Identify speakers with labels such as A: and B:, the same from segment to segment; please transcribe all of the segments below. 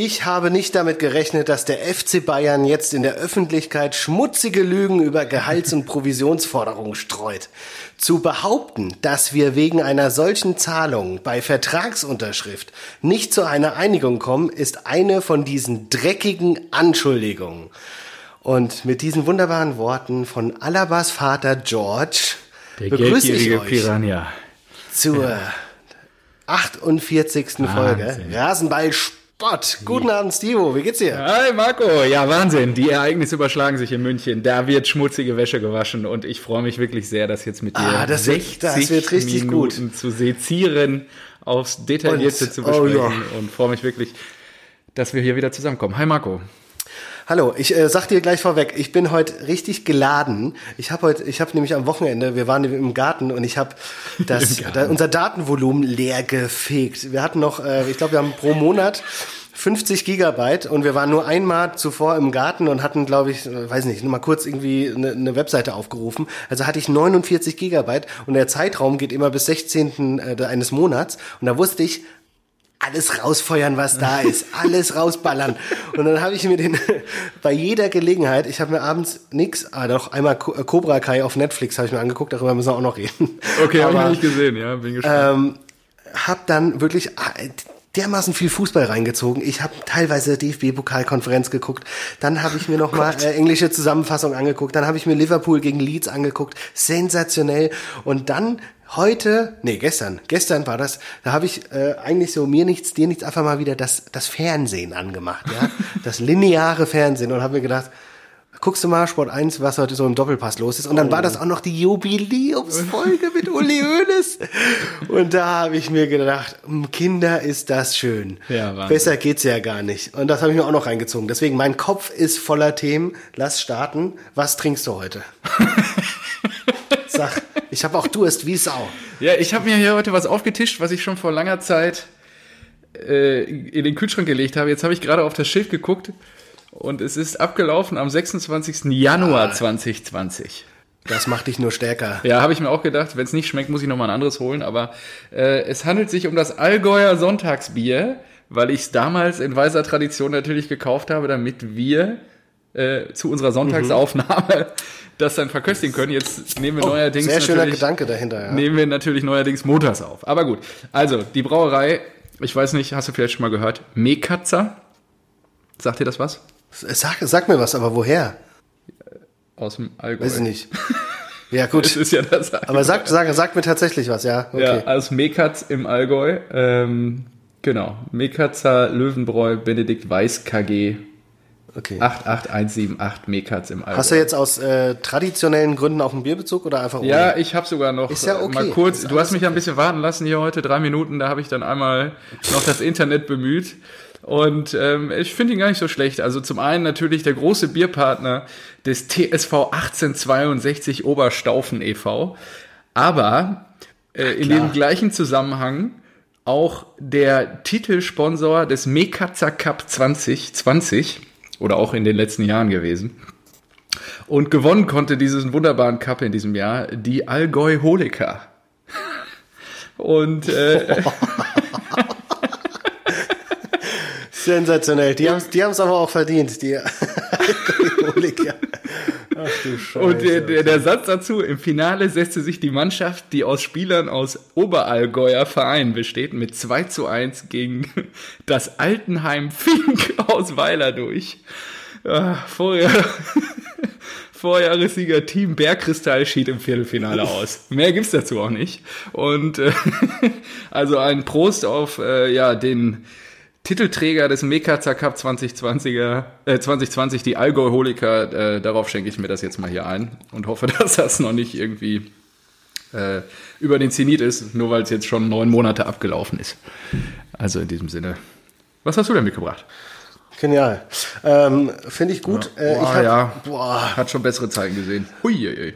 A: Ich habe nicht damit gerechnet, dass der FC Bayern jetzt in der Öffentlichkeit schmutzige Lügen über Gehalts- und Provisionsforderungen streut. Zu behaupten, dass wir wegen einer solchen Zahlung bei Vertragsunterschrift nicht zu einer Einigung kommen, ist eine von diesen dreckigen Anschuldigungen. Und mit diesen wunderbaren Worten von Alabas Vater George
B: Der
A: begrüße ich euch
B: Piranha.
A: zur 48. Folge
B: Wahnsinn.
A: Rasenball Sport. Guten Abend, Stivo. Wie geht's dir?
B: Hi Marco, ja Wahnsinn, die Ereignisse überschlagen sich in München. Da wird schmutzige Wäsche gewaschen und ich freue mich wirklich sehr, das jetzt mit dir
A: Ah, das wird-
B: 60
A: das wird richtig
B: Minuten zu sezieren, aufs Detaillierte
A: Und-
B: zu
A: oh
B: besprechen
A: ja.
B: und freue mich wirklich, dass wir hier wieder zusammenkommen. Hi Marco.
A: Hallo, ich äh, sag dir gleich vorweg, ich bin heute richtig geladen. Ich habe heute, ich habe nämlich am Wochenende, wir waren im Garten und ich habe das da, unser Datenvolumen leer gefegt. Wir hatten noch, äh, ich glaube, wir haben pro Monat 50 Gigabyte und wir waren nur einmal zuvor im Garten und hatten, glaube ich, äh, weiß nicht, nur mal kurz irgendwie eine, eine Webseite aufgerufen. Also hatte ich 49 Gigabyte und der Zeitraum geht immer bis 16. äh, eines Monats und da wusste ich, alles rausfeuern, was da ist, alles rausballern. Und dann habe ich mir den bei jeder Gelegenheit, ich habe mir abends nix, ah doch einmal äh, Cobra Kai auf Netflix habe ich mir angeguckt, darüber müssen wir auch noch reden.
B: Okay, habe ich noch nicht gesehen, ja, bin gespannt.
A: ähm, hab dann wirklich ah, dermaßen viel Fußball reingezogen. Ich habe teilweise DFB-Pokalkonferenz geguckt. Dann habe ich mir noch mal äh, englische Zusammenfassung angeguckt. Dann habe ich mir Liverpool gegen Leeds angeguckt. Sensationell. Und dann heute, nee, gestern, gestern war das, da habe ich äh, eigentlich so mir nichts, dir nichts, einfach mal wieder das, das Fernsehen angemacht, ja, das lineare Fernsehen und habe mir gedacht, guckst du mal Sport 1, was heute so im Doppelpass los ist. Und dann war das auch noch die Jubiläumsfolge mit Uli Hoeneß. Und da habe ich mir gedacht, "M, Kinder, ist das schön.
B: Ja, Wahnsinn.
A: Besser geht's ja gar nicht. Und das habe ich mir auch noch reingezogen. Deswegen, mein Kopf ist voller Themen. Lass starten. Was trinkst du heute? Sag, ich habe auch Durst wie Sau.
B: Ja, ich habe mir hier heute was aufgetischt, was ich schon vor langer Zeit äh, in den Kühlschrank gelegt habe. Jetzt habe ich gerade auf das Schild geguckt und es ist abgelaufen am 26. Januar 2020.
A: Das macht dich nur stärker.
B: Ja, habe ich mir auch gedacht, wenn es nicht schmeckt, muss ich nochmal ein anderes holen. Aber äh, es handelt sich um das Allgäuer Sonntagsbier, weil ich es damals in weiser Tradition natürlich gekauft habe, damit wir äh, zu unserer Sonntagsaufnahme das dann verköstigen können. Jetzt nehmen wir neuerdings
A: Sehr schöner Gedanke dahinter. Ja.
B: nehmen wir natürlich neuerdings montags auf. Aber gut, also die Brauerei, ich weiß nicht, hast du vielleicht schon mal gehört, Mekatzer? Sagt dir das was?
A: Sag, sag mir was, aber woher?
B: Aus dem Allgäu.
A: Weiß ich nicht. Ja, gut.
B: Das ist ja das
A: Aber sag, sag, sag mir tatsächlich was, ja. Okay.
B: Ja, aus Mekatz im Allgäu. Ähm, genau. Mekatzer Löwenbräu Benedikt Weiß KG
A: okay.
B: 88178 Mekatz im Allgäu.
A: Hast du jetzt aus äh, traditionellen Gründen auch einen Bierbezug oder einfach ohne?
B: ja, ich habe sogar noch
A: Ist ja
B: äh,
A: okay.
B: mal kurz, du hast mich ja ein bisschen warten lassen hier heute, drei Minuten, da habe ich dann einmal noch das Internet bemüht. Und ähm, ich finde ihn gar nicht so schlecht. Also zum einen natürlich der große Bierpartner des TSV 1862 Oberstaufen e.V., aber äh, in dem gleichen Zusammenhang auch der Titelsponsor des Mekatzer Cup 2020 oder auch in den letzten Jahren gewesen. Und gewonnen konnte diesen wunderbaren Cup in diesem Jahr die Allgäu Holiker. Und äh,
A: Sensationell. Die haben es die haben's aber auch verdient, die Alkoholiker. Ach du Scheiße.
B: Und der, der, der Satz dazu, im Finale setzte sich die Mannschaft, die aus Spielern aus Oberallgäuer Vereinen besteht, mit 2 zu 1 gegen das Altenheim Fink aus Weiler durch. Ah, Vorjahr, Vorjahressieger Team Bergkristall schied im Viertelfinale aus. Mehr gibt's dazu auch nicht. Und äh, also ein Prost auf äh, ja, den Titelträger des Mekatzer Cup 2020er, äh, 2020, die Allgäu Holiker, äh, darauf schenke ich mir das jetzt mal hier ein und hoffe, dass das noch nicht irgendwie äh, über den Zenit ist, nur weil es jetzt schon neun Monate abgelaufen ist. Also in diesem Sinne. Was hast du denn mitgebracht?
A: Genial. Ähm, Finde ich gut. Äh,
B: Boah,
A: ich hab,
B: ja.
A: Boah.
B: Hat schon bessere Zeiten gesehen. Huiuiui.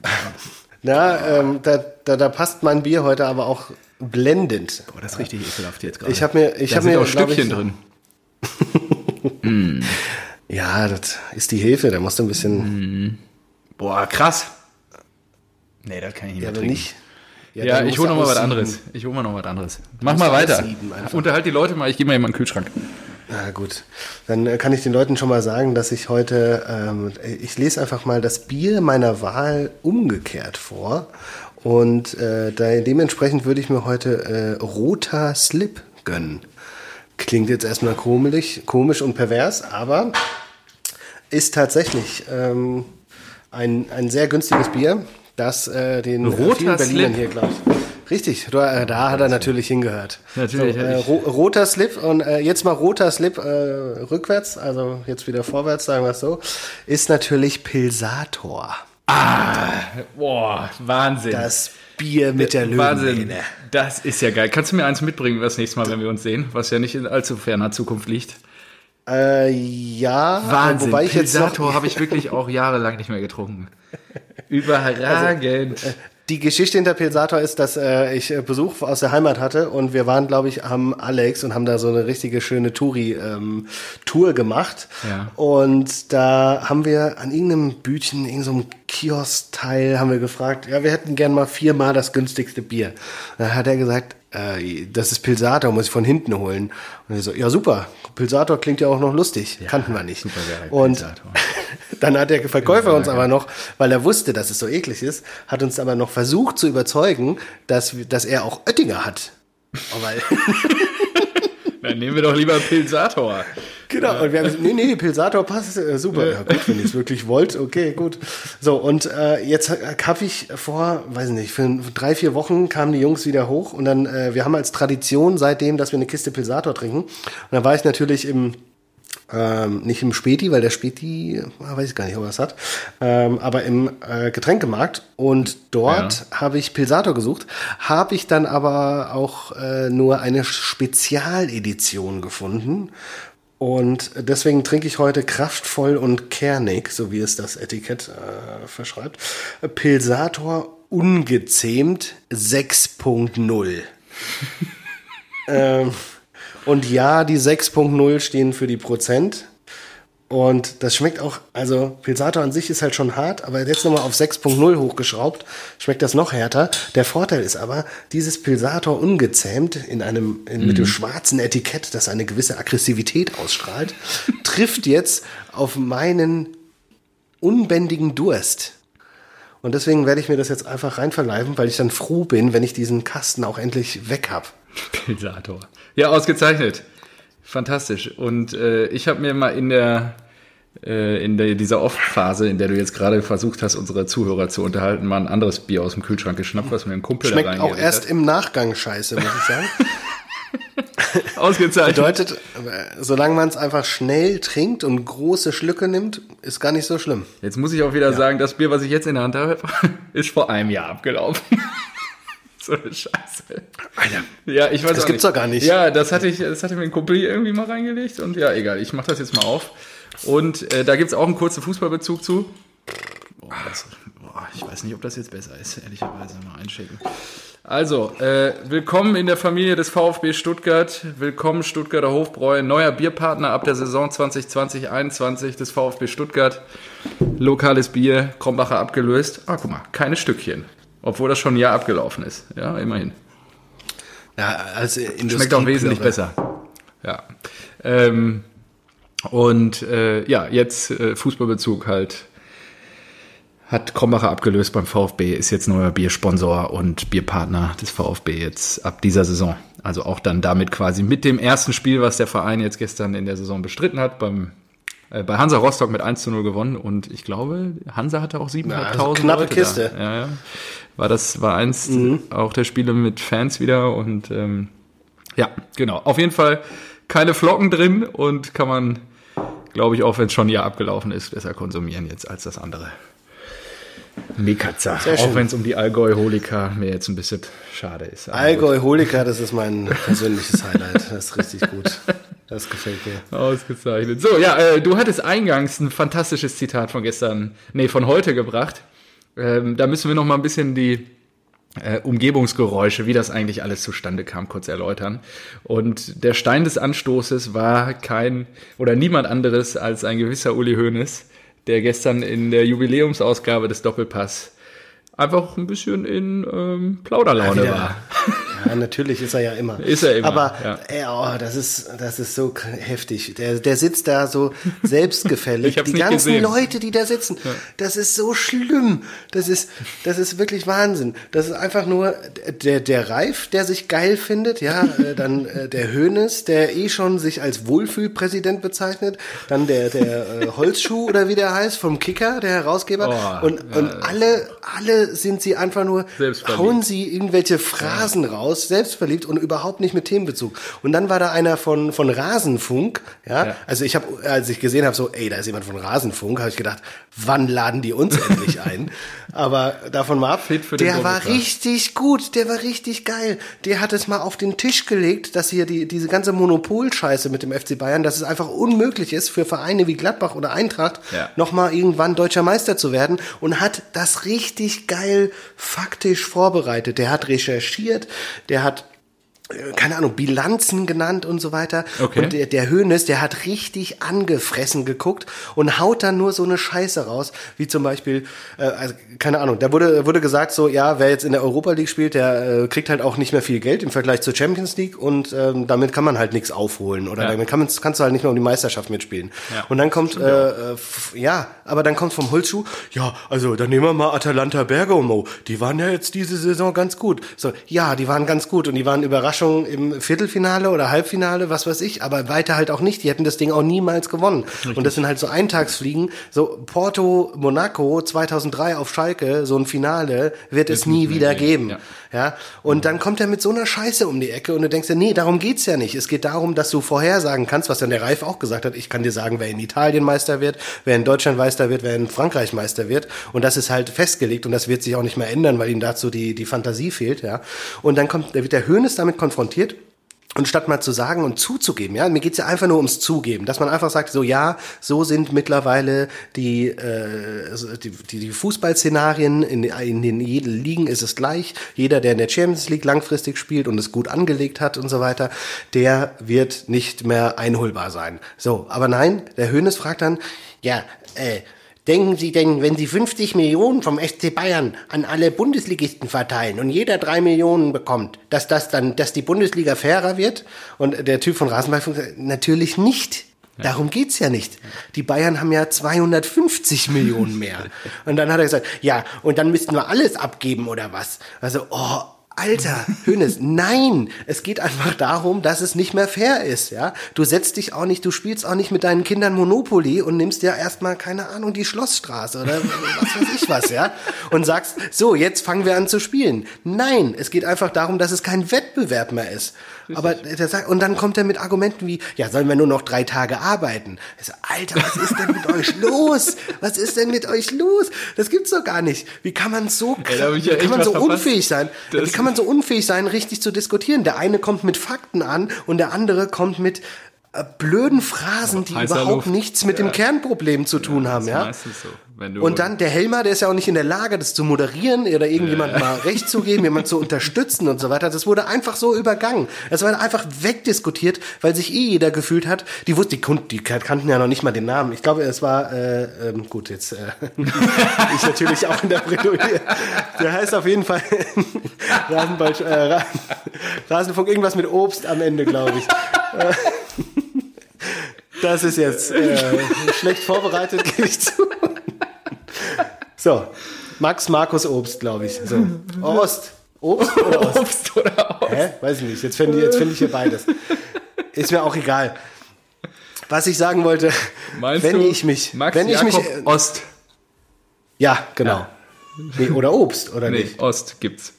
A: Na, ähm, da, da, da passt mein Bier heute aber auch blendend.
B: Boah, das ist richtig ekelhaft jetzt gerade.
A: Ich habe mir, ich
B: da
A: habe
B: sind
A: mir,
B: auch Stückchen
A: ich,
B: drin.
A: Ja, das ist die Hilfe. Da musst du ein bisschen,
B: Boah, krass. Nee, das kann ich nicht
A: ja,
B: mehr
A: aber
B: trinken.
A: nicht.
B: Ja,
A: dann
B: ich hole noch mal was anderes. Ich hole mal noch was anderes. Mach mal weiter. Unterhalt die Leute mal, ich gehe mal in meinen Kühlschrank.
A: Na gut, dann äh, kann ich den Leuten schon mal sagen, dass ich heute, ähm, ich lese einfach mal das Bier meiner Wahl umgekehrt vor. Und äh, da, dementsprechend würde ich mir heute äh, roter Slip gönnen. Klingt jetzt erstmal komisch, komisch und pervers, aber ist tatsächlich ähm, ein, ein sehr günstiges Bier, das äh, den
B: Roter
A: vielen Berlinern
B: Slip.
A: hier glaubt. Richtig, da, äh, da hat er natürlich hingehört.
B: Natürlich,
A: So, äh, ro roter Slip und äh, jetzt mal roter Slip äh, rückwärts, also jetzt wieder vorwärts, sagen wir es so, ist natürlich Pilsator.
B: Boah, Wahnsinn.
A: Das Bier mit der
B: Wahnsinn.
A: Löwenmähne.
B: Das ist ja geil. Kannst du mir eins mitbringen das nächste Mal, wenn wir uns sehen, was ja nicht in allzu ferner Zukunft liegt?
A: Äh, ja,
B: Wahnsinn.
A: wobei ich
B: Pilsator habe ich wirklich auch jahrelang nicht mehr getrunken. Überragend.
A: Die Geschichte hinter Pilsator ist, dass äh, ich äh, Besuch aus der Heimat hatte und wir waren, glaube ich, am Alex und haben da so eine richtige schöne Touri-Tour gemacht.
B: Ja.
A: Und da haben wir an irgendeinem Bütchen, irgendeinem Kiosk-Teil, haben wir gefragt, ja, wir hätten gern mal viermal das günstigste Bier. Dann hat er gesagt, äh, das ist Pilsator, muss ich von hinten holen. Und ich so, ja super, Pilsator klingt ja auch noch lustig, kannten wir nicht.
B: super geil,
A: und
B: Pilsator.
A: Dann hat der Verkäufer uns aber noch, weil er wusste, dass es so eklig ist, hat uns aber noch versucht zu überzeugen, dass, dass er auch Oettinger hat. Oh, weil,
B: Dann nehmen wir doch lieber Pilsator.
A: genau, und wir haben gesagt, nee, nee, Pilsator passt, äh, super. Ja gut, wenn ihr es wirklich wollt, okay, gut. So, und äh, jetzt habe ich vor, weiß nicht, für drei, vier Wochen kamen die Jungs wieder hoch und dann, äh, wir haben als Tradition seitdem, dass wir eine Kiste Pilsator trinken. Und dann war ich natürlich im ähm, nicht im Späti, weil der Späti, ah, weiß ich gar nicht, ob er es hat, ähm, aber im äh, Getränkemarkt. Und dort habe ich Pilsator gesucht, habe ich dann aber auch äh, nur eine Spezialedition gefunden. Und deswegen trinke ich heute kraftvoll und kernig, so wie es das Etikett äh, verschreibt, Pilsator ungezähmt 6.0. ähm, und ja, die 6.0 stehen für die Prozent. Und das schmeckt auch, also Pilsator an sich ist halt schon hart, aber jetzt nochmal auf 6.0 hochgeschraubt, schmeckt das noch härter. Der Vorteil ist aber, dieses Pilsator ungezähmt in einem, in, mit dem schwarzen Etikett, das eine gewisse Aggressivität ausstrahlt, trifft jetzt auf meinen unbändigen Durst. Und deswegen werde ich mir das jetzt einfach reinverleiben, weil ich dann froh bin, wenn ich diesen Kasten auch endlich weg habe.
B: Pilsator. Ja, ausgezeichnet. Fantastisch. Und äh, ich habe mir mal in der äh, in der, dieser Off-Phase, in der du jetzt gerade versucht hast, unsere Zuhörer zu unterhalten, mal ein anderes Bier aus dem Kühlschrank geschnappt, was mir ein Kumpel
A: Schmeckt
B: da
A: auch erst im Nachgang scheiße, muss ich sagen.
B: hat. Ausgezeichnet.
A: Bedeutet, äh, solange man es einfach schnell trinkt und große Schlücke nimmt, ist gar nicht so schlimm.
B: Jetzt muss ich auch wieder sagen, das Bier, was ich jetzt in der Hand habe, ist vor einem Jahr abgelaufen. so eine Scheiße.
A: Alter.
B: Ja, ich weiß
A: Das gibt's doch gar nicht.
B: Ja, das hatte ich, das hatte mir ein Kumpel irgendwie mal reingelegt und ja, egal, ich mache das jetzt mal auf. Und äh, da gibt's auch einen kurzen Fußballbezug zu. Boah, das, boah, ich weiß nicht, ob das jetzt besser ist, ehrlicherweise mal einschicken. Also, äh, willkommen in der Familie des VfB Stuttgart. Willkommen Stuttgarter Hofbräu, neuer Bierpartner ab der Saison 2020-21 des VfB Stuttgart. Lokales Bier, Krombacher abgelöst. Ah, guck mal, keine Stückchen. Obwohl das schon ein Jahr abgelaufen ist. Ja, immerhin.
A: Ja, als Industrie
B: Schmeckt auch wesentlich besser. Ja. Ähm, und äh, ja, jetzt äh, Fußballbezug halt. Hat Krombacher abgelöst beim VfB, ist jetzt neuer Biersponsor und Bierpartner des VfB jetzt ab dieser Saison. Also auch dann damit quasi mit dem ersten Spiel, was der Verein jetzt gestern in der Saison bestritten hat, beim, bei Hansa Rostock mit 1 zu 0 gewonnen. Und ich glaube, Hansa hatte auch 7.500
A: also knappe
B: Leute
A: Kiste.
B: Da. Ja, ja. War das, war eins auch der Spiele mit Fans wieder und ähm, ja, genau. Auf jeden Fall keine Flocken drin und kann man, glaube ich, auch wenn es schon ein Jahr abgelaufen ist, besser konsumieren jetzt als das andere.
A: Schön.
B: Auch wenn es um die Allgäu-Holika mir jetzt ein bisschen schade ist. Aber
A: Allgäu Holika, das ist mein persönliches Highlight. Das ist richtig gut. Das gefällt mir.
B: gut. Ausgezeichnet. So, ja, äh, du hattest eingangs ein fantastisches Zitat von gestern, nee, von heute gebracht. Ähm, da müssen wir noch mal ein bisschen die äh, Umgebungsgeräusche, wie das eigentlich alles zustande kam, kurz erläutern. Und der Stein des Anstoßes war kein oder niemand anderes als ein gewisser Uli Hoeneß, der gestern in der Jubiläumsausgabe des Doppelpass einfach ein bisschen in ähm, Plauderlaune
A: Ja,
B: war.
A: Ja, natürlich ist er ja immer.
B: Ist er immer,
A: Aber
B: ja.
A: ey, oh, das ist das ist so heftig. Der der sitzt da so selbstgefällig. Die ganzen
B: gesehen.
A: Leute, die da sitzen, das ist so schlimm. Das ist das ist wirklich Wahnsinn. Das ist einfach nur der der Reif, der sich geil findet, ja, äh, dann äh, der Hönes, der eh schon sich als Wohlfühlpräsident bezeichnet, dann der der äh, Holzschuh oder wie der heißt vom Kicker, der Herausgeber
B: Oh,
A: und
B: ja,
A: und alle alle sind sie einfach nur hauen sie irgendwelche Phrasen raus, selbstverliebt und überhaupt nicht mit Themenbezug. Und dann war da einer von von Rasenfunk, ja.
B: Ja.
A: Also ich habe, als ich gesehen habe, so, ey, da ist jemand von Rasenfunk, habe ich gedacht, wann laden die uns endlich ein? Aber davon mal ab, der war richtig gut, der war richtig geil. Der hat es mal auf den Tisch gelegt, dass hier die diese ganze Monopolscheiße mit dem FC Bayern, dass es einfach unmöglich ist für Vereine wie Gladbach oder Eintracht
B: Ja.
A: noch mal irgendwann deutscher Meister zu werden und hat das richtig geil faktisch vorbereitet. Der hat recherchiert, der hat keine Ahnung, Bilanzen genannt und so weiter.
B: Okay.
A: Und der, der Hönes, der hat richtig angefressen geguckt und haut dann nur so eine Scheiße raus, wie zum Beispiel, äh, also, keine Ahnung, da wurde, wurde gesagt so, ja, wer jetzt in der Europa League spielt, der äh, kriegt halt auch nicht mehr viel Geld im Vergleich zur Champions League und ähm, damit kann man halt nichts aufholen oder
B: Ja.
A: damit kann man, kannst du halt nicht mehr um die Meisterschaft mitspielen.
B: Ja.
A: Und dann kommt, äh, äh, f- ja, aber dann kommt vom Holzschuh, ja, also dann nehmen wir mal Atalanta Bergamo, die waren ja jetzt diese Saison ganz gut. So, ja, die waren ganz gut und die waren Überraschungen im Viertelfinale oder Halbfinale, was weiß ich, aber weiter halt auch nicht. Die hätten das Ding auch niemals gewonnen. Und das sind halt so Eintagsfliegen. So Porto, Monaco 2003 auf Schalke, so ein Finale wird es nie wieder
B: geben,
A: geben.
B: ja.
A: Ja, und dann kommt er mit so einer Scheiße um die Ecke und du denkst dir, nee, darum geht's ja nicht. Es geht darum, dass du vorhersagen kannst, was dann der Reif auch gesagt hat. Ich kann dir sagen, wer in Italien Meister wird, wer in Deutschland Meister wird, wer in Frankreich Meister wird. Und das ist halt festgelegt und das wird sich auch nicht mehr ändern, weil ihm dazu die, die Fantasie fehlt, ja. Und dann kommt, da wird der Hönes damit konfrontiert. Und statt mal zu sagen und zuzugeben, ja, mir geht's ja einfach nur ums Zugeben, dass man einfach sagt, so ja, so sind mittlerweile die, äh, die, die Fußballszenarien in, in den jeden Ligen ist es gleich. Jeder, der in der Champions League langfristig spielt und es gut angelegt hat und so weiter, der wird nicht mehr einholbar sein. So, aber nein, der Hönes fragt dann, ja, äh, Denken Sie denn, wenn Sie 50 Millionen vom SC Bayern an alle Bundesligisten verteilen und jeder drei Millionen bekommt, dass das dann, dass die Bundesliga fairer wird? Und der Typ von Rasenball sagt, natürlich nicht. Darum geht's ja nicht. Die Bayern haben ja 250 Millionen mehr. Und dann hat er gesagt, ja, und dann müssten wir alles abgeben oder was? Also, oh, Alter, Hönes, nein, es geht einfach darum, dass es nicht mehr fair ist, ja. Du setzt dich auch nicht, du spielst auch nicht mit deinen Kindern Monopoly und nimmst ja erstmal, keine Ahnung, die Schlossstraße oder was weiß ich was, ja. Und sagst, so, jetzt fangen wir an zu spielen. Nein, es geht einfach darum, dass es kein Wettbewerb mehr ist. Aber der sagt, und dann kommt er mit Argumenten wie, ja, sollen wir nur noch drei Tage arbeiten? Ich so, Alter, was ist denn mit euch los? Was ist denn mit euch los? Das gibt's doch gar nicht. Wie kann man so,
B: Ey, ja
A: wie kann man so
B: verpasst.
A: unfähig sein?
B: Das-
A: Wie kann man so unfähig sein, richtig zu diskutieren? Der eine kommt mit Fakten an und der andere kommt mit äh, blöden Phrasen, die überhaupt
B: Luft.
A: nichts mit dem Kernproblem zu tun haben,
B: ist
A: ja?
B: meistens so.
A: Und dann der Helmer, der ist ja auch nicht in der Lage, das zu moderieren oder irgendjemand mal recht zu geben, jemand zu unterstützen und so weiter. Das wurde einfach so übergangen. Es war einfach wegdiskutiert, weil sich eh jeder gefühlt hat. Die wussten, die, Kunden, die kannten ja noch nicht mal den Namen. Ich glaube, es war äh, ähm, gut jetzt. Äh, ich natürlich auch in der. Der heißt auf jeden Fall Rasenball, äh, Ra- Rasenfunk irgendwas mit Obst am Ende, glaube ich. Äh, Das ist jetzt äh, schlecht vorbereitet, gebe ich zu. So, Max Markus Obst, glaube ich. So. Ost. Obst oder Ost?
B: Obst oder Obst.
A: Hä? Weiß ich nicht. Jetzt finde ich, jetzt finde ich hier beides. Ist mir auch egal. Was ich sagen wollte,
B: Meinst
A: wenn
B: du
A: ich mich,
B: Max
A: wenn ich
B: Jakob
A: mich, äh,
B: Ost?
A: ja, genau. Nee, oder Obst, oder
B: Nee,
A: nicht?
B: Ost gibt's.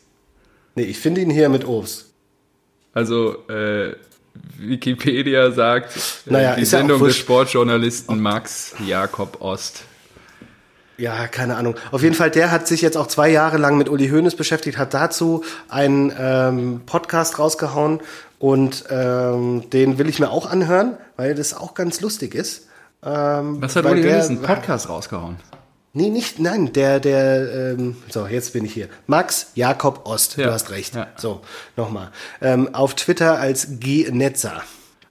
A: Nee, ich finde ihn hier mit Obst.
B: Also äh, Wikipedia sagt, äh,
A: Naja,
B: die
A: ja
B: Sendung des. Sportjournalisten Max Jakob Ost.
A: Ja, keine Ahnung. Auf jeden Fall, der hat sich jetzt auch zwei Jahre lang mit Uli Hoeneß beschäftigt, hat dazu einen ähm, Podcast rausgehauen und ähm, den will ich mir auch anhören, weil das auch ganz lustig ist. Ähm,
B: Was hat Uli Hoeneß einen Podcast rausgehauen?
A: Nee, nicht, nein, der, der, ähm, so, jetzt bin ich hier. Max Jakob Ost,
B: Ja,
A: du hast recht.
B: ja.
A: So, nochmal. Ähm, auf Twitter als G. Netzer.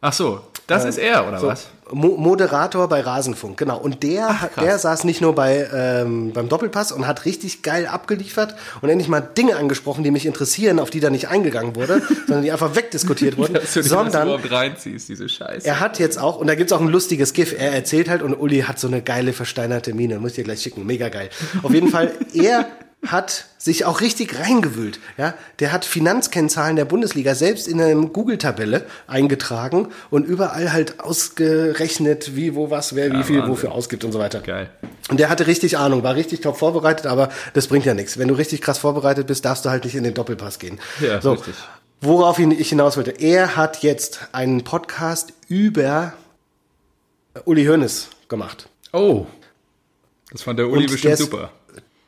B: Ach so, das ist er, oder
A: So,
B: was?
A: Mo Moderator bei Rasenfunk, genau. Und der,
B: krass.
A: der saß nicht nur bei ähm, beim Doppelpass und hat richtig geil abgeliefert und endlich mal Dinge angesprochen, die mich interessieren, auf die da nicht eingegangen wurde, sondern die einfach wegdiskutiert wurden,
B: Dass du
A: sondern
B: überhaupt reinziehst, diese Scheiße.
A: er hat jetzt auch, und da gibt's auch ein lustiges GIF, er erzählt halt und Uli hat so eine geile versteinerte Miene, muss ich dir gleich schicken, mega geil. Auf jeden Fall, er hat sich auch richtig reingewühlt. Ja, der hat Finanzkennzahlen der Bundesliga selbst in einer Google-Tabelle eingetragen und überall halt ausgerechnet, wie, wo, was, wer, wie viel,
B: Wahnsinn.
A: wofür ausgibt und so weiter.
B: Geil.
A: Und der hatte richtig Ahnung, war richtig top vorbereitet, aber das bringt ja nichts. Wenn du richtig krass vorbereitet bist, darfst du halt nicht in den Doppelpass gehen.
B: Ja,
A: so.
B: richtig.
A: Worauf ich hinaus wollte. Er hat jetzt einen Podcast über Uli Hoeneß gemacht.
B: Oh. Das fand der Uli
A: Und der
B: bestimmt
A: ist-
B: super.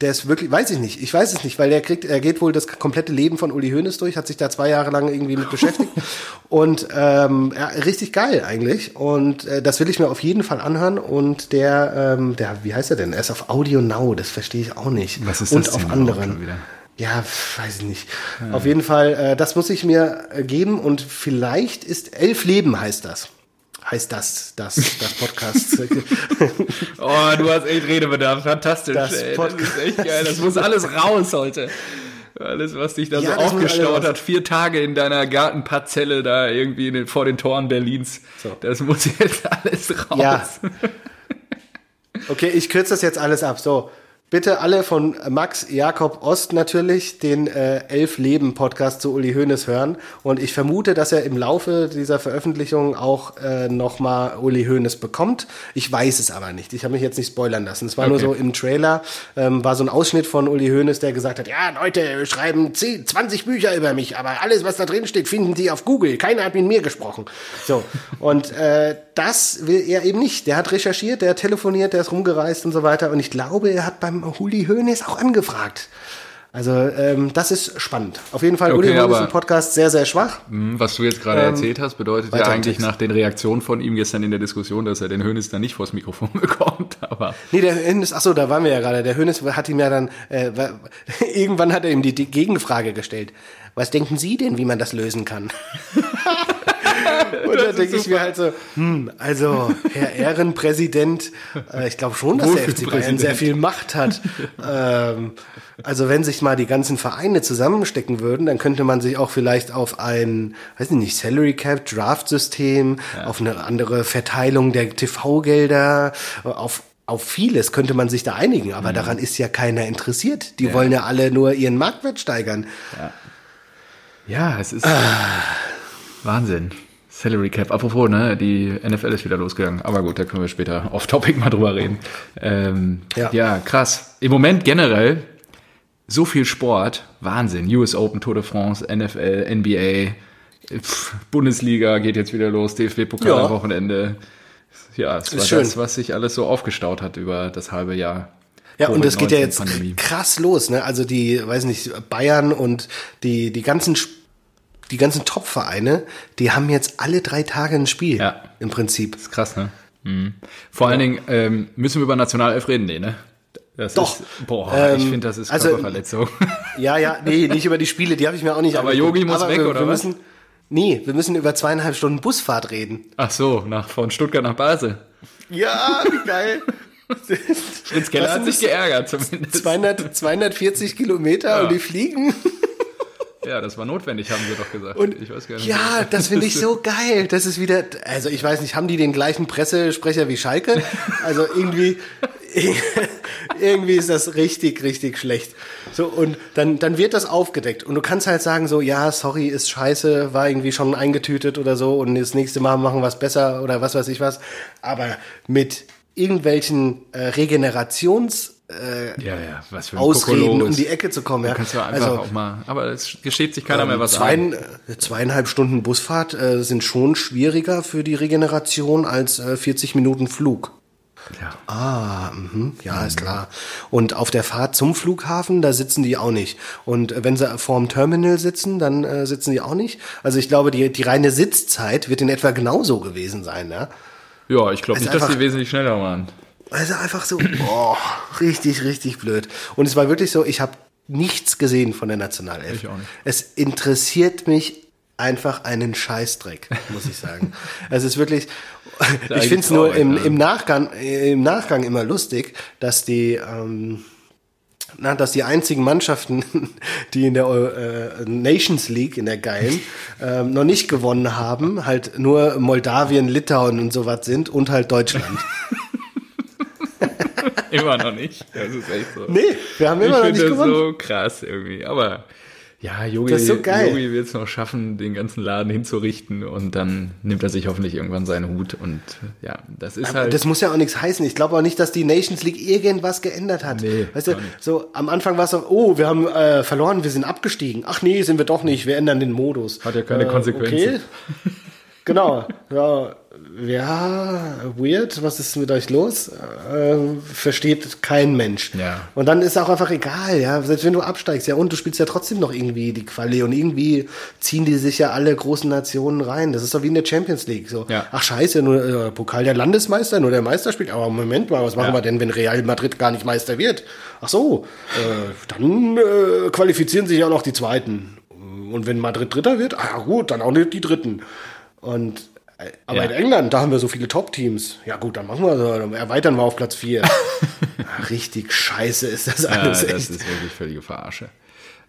A: Der ist wirklich, weiß ich nicht, ich weiß es nicht, weil der kriegt, er geht wohl das komplette Leben von Uli Hoeneß durch, hat sich da zwei Jahre lang irgendwie mit beschäftigt und ähm, ja, richtig geil eigentlich und äh, das will ich mir auf jeden Fall anhören und der, ähm, der, wie heißt er denn? Er ist auf Audio Now, das verstehe ich auch nicht.
B: Was ist
A: und
B: das
A: auf anderen.
B: wieder?
A: Ja, weiß ich nicht. Auf jeden Fall, äh, das muss ich mir äh, geben und vielleicht ist Elf Leben heißt das. Heißt das, das, das Podcast.
B: Oh, du hast echt Redebedarf. Fantastisch.
A: Das
B: ey. das ist echt geil. Das muss alles raus heute. Alles, was dich da
A: Ja,
B: so aufgestaut hat, vier Tage in deiner Gartenparzelle da irgendwie den, vor den Toren Berlins.
A: So.
B: Das muss jetzt alles raus.
A: Ja. Okay, ich kürze das jetzt alles ab. So, bitte alle von Max Jakob Ost natürlich den äh, Elf Leben Podcast zu Uli Hoeneß hören. Und ich vermute, dass er im Laufe dieser Veröffentlichung auch äh, nochmal Uli Hoeneß bekommt. Ich weiß es aber nicht. Ich habe mich jetzt nicht spoilern lassen. Es war nur
B: Okay.
A: so im Trailer, ähm, war so ein Ausschnitt von Uli Hoeneß, der gesagt hat, ja Leute, schreiben 10, 20 Bücher über mich, aber alles, was da drin steht, finden Sie auf Google. Keiner hat mit mir gesprochen. So, und äh, das will er eben nicht. Der hat recherchiert, der hat telefoniert, der ist rumgereist und so weiter. Und ich glaube, er hat beim Uli Hoeneß auch angefragt. Also ähm, das ist spannend. Auf jeden Fall,
B: Okay,
A: Uli Hoeneß im Podcast sehr, sehr schwach.
B: Hm, Was du jetzt gerade erzählt hast, bedeutet ja eigentlich nach den Reaktionen von ihm gestern in der Diskussion, dass er den Hönes dann nicht vors Mikrofon bekommt. Aber
A: Nee, der Hönes, ach so, da waren wir ja gerade. Der Hönes hat ihm ja dann, äh, wa- irgendwann hat er ihm die, die Gegenfrage gestellt. Was denken Sie denn, wie man das lösen kann? Und da denke ich mir halt so, hm, also Herr Ehrenpräsident, äh, ich glaube schon, dass der FC Bayern sehr viel Macht hat. ähm, also wenn sich mal die ganzen Vereine zusammenstecken würden, dann könnte man sich auch vielleicht auf ein, weiß ich nicht, Salary Cap, Draft-System, auf eine andere Verteilung der TV-Gelder, auf auf vieles könnte man sich da einigen, aber daran ist ja keiner interessiert. Die wollen ja alle nur ihren Marktwert steigern.
B: ja, es ist Wahnsinn. Salary Cap. Apropos, ne, die NFL ist wieder losgegangen. Aber gut, da können wir später off-topic mal drüber reden. Ähm, ja.
A: Ja.
B: krass. Im Moment generell so viel Sport. Wahnsinn. US Open, Tour de France, NFL, NBA, pff, Bundesliga geht jetzt wieder los, DFB-Pokal
A: Ja.
B: am Wochenende. Ja, es war
A: Ist schön.
B: das, was sich alles so aufgestaut hat über das halbe Jahr.
A: Ja, und es geht ja jetzt
B: Covid-19-Pandemie.
A: krass los, ne? Also die, weiß nicht, Bayern und die, die ganzen, Sp- die ganzen Top-Vereine, die haben jetzt alle drei Tage ein Spiel.
B: Ja.
A: Im Prinzip.
B: ist krass, ne? Mhm. Vor allen Dingen ähm, müssen wir über Nationalelf reden, nee, ne? Das
A: Doch.
B: Ist, boah,
A: Ähm,
B: ich finde, das ist
A: also-
B: Körperverletzung.
A: Ja, ja, nee, nicht über die Spiele, die habe ich mir auch nicht
B: Aber. Yogi muss
A: Aber
B: weg,
A: wir,
B: oder
A: wir
B: was?
A: Müssen, nee, wir müssen über zweieinhalb Stunden Busfahrt reden.
B: Ach so, nach, von Stuttgart nach Basel.
A: Ja, wie geil.
B: Fritz Keller hat sich geärgert zumindest.
A: 200, 240 Kilometer und die fliegen.
B: Ja, das war notwendig, haben sie doch gesagt.
A: Und
B: ich weiß gar nicht.
A: ja, das finde ich so geil. Das ist wieder, also ich weiß nicht, haben die den gleichen Pressesprecher wie Schalke? Also irgendwie, irgendwie ist das richtig, richtig schlecht. So, und dann, dann wird das aufgedeckt. Und du kannst halt sagen so, ja, sorry, ist scheiße, war irgendwie schon eingetütet oder so und das nächste Mal machen wir es besser oder was weiß ich was. Aber mit irgendwelchen äh, Regenerations, äh,
B: Ja, ja, was für ein
A: Ausreden,
B: Kokolores.
A: um die Ecke zu kommen. Ja.
B: Kannst du einfach
A: also,
B: auch mal, aber es gesteht sich keiner mehr was
A: zwei,
B: ein.
A: äh, zweieinhalb Stunden Busfahrt äh, sind schon schwieriger für die Regeneration als äh, 40 Minuten Flug.
B: Ja.
A: Ah, mhm, ja, ist klar. Und auf der Fahrt zum Flughafen, da sitzen die auch nicht. Und äh, wenn sie vorm Terminal sitzen, dann äh, sitzen die auch nicht. Also ich glaube, die, die reine Sitzzeit wird in etwa genauso gewesen sein, ja.
B: Ja, ich glaube nicht, dass die wesentlich schneller waren.
A: Also einfach so, boah, richtig, richtig blöd. Und es war wirklich so, ich habe nichts gesehen von der Nationalelf.
B: Ich auch nicht.
A: Es interessiert mich einfach einen Scheißdreck, muss ich sagen. es ist wirklich, ich finde es nur im, im, Nachgang, im Nachgang immer lustig, dass die, ähm, na, dass die einzigen Mannschaften, die in der äh, Nations League, in der geilen, äh, noch nicht gewonnen haben, halt nur Moldawien, Litauen und sowas sind und halt Deutschland.
B: immer noch nicht. Das ist echt so.
A: Nee, wir haben immer
B: ich
A: noch nicht gewonnen.
B: Das so krass irgendwie. Aber ja, Yogi, so Yogi wird es noch schaffen, den ganzen Laden hinzurichten und dann nimmt er sich hoffentlich irgendwann seinen Hut und ja, das ist
A: Aber
B: halt.
A: Das muss ja auch nichts heißen. Ich glaube auch nicht, dass die Nations League irgendwas geändert hat. Nee, weißt du, so am Anfang war es so, oh, wir haben äh, verloren, wir sind abgestiegen. Ach nee, sind wir doch nicht, wir ändern den Modus.
B: Hat ja keine äh, Konsequenzen. Okay.
A: genau, ja, ja, weird, was ist mit euch los? Äh, versteht kein Mensch.
B: Ja.
A: Und dann ist auch einfach egal, ja, selbst wenn du absteigst, ja, und du spielst ja trotzdem noch irgendwie die Quali und irgendwie ziehen die sich ja alle großen Nationen rein. Das ist doch wie in der Champions League. So,
B: ja.
A: ach scheiße, nur äh, Pokal der Landesmeister, nur der Meister spielt. Aber Moment mal, was machen ja. wir denn, wenn Real Madrid gar nicht Meister wird? Ach so, äh, dann äh, qualifizieren sich ja noch die Zweiten. Und wenn Madrid Dritter wird, ah gut, dann auch nicht die Dritten. Und aber ja. in England, da haben wir so viele Top-Teams. Ja gut, dann machen wir so, dann erweitern wir auf Platz 4. Richtig scheiße ist das alles.
B: Ja, das ist wirklich völlige Verarsche.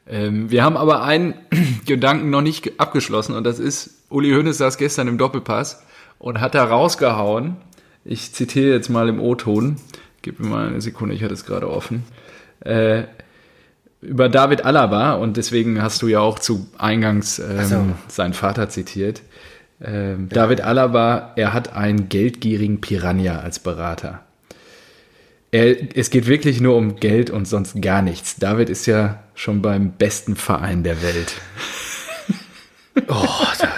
B: Ähm, wir haben aber einen Gedanken noch nicht abgeschlossen und das ist, Uli Hoeneß saß gestern im Doppelpass und hat da rausgehauen, ich zitiere jetzt mal im O-Ton, gib mir mal eine Sekunde, ich hatte es gerade offen, äh, über David Alaba und deswegen hast du ja auch zu Eingangs ähm, so. seinen Vater zitiert. Ähm, ja. David Alaba, er hat einen geldgierigen Piranha als Berater. Er, es geht wirklich nur um Geld und sonst gar nichts. David ist ja schon beim besten Verein der Welt.
A: Oh, da,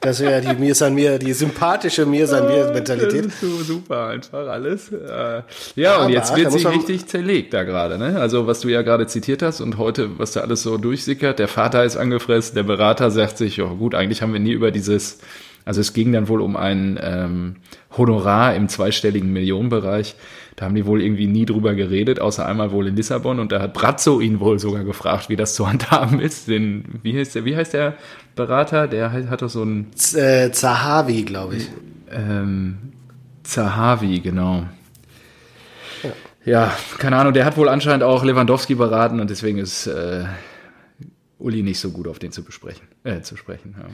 A: das wäre die Mir san mir, die sympathische Mir san mir Mentalität.
B: Das ist so super einfach alles. Äh, ja, und jetzt wird sie richtig zerlegt da gerade, ne? Also, was du ja gerade zitiert hast und heute, was da alles so durchsickert. Der Vater ist angefressen, der Berater sagt sich, ja gut, eigentlich haben wir nie über dieses, also es ging dann wohl um ein ähm, Honorar im zweistelligen Millionenbereich. Da haben die wohl irgendwie nie drüber geredet, außer einmal wohl in Lissabon. Und da hat Brazzo ihn wohl sogar gefragt, wie das zu handhaben ist. Den, wie heißt der, wie heißt der Berater? Der hat doch so ein.
A: Z äh, Zahavi, glaube ich.
B: Ähm, Zahavi, genau. Ja. ja. keine Ahnung, der hat wohl anscheinend auch Lewandowski beraten und deswegen ist äh, Uli nicht so gut auf den zu besprechen, äh, zu sprechen. Ja.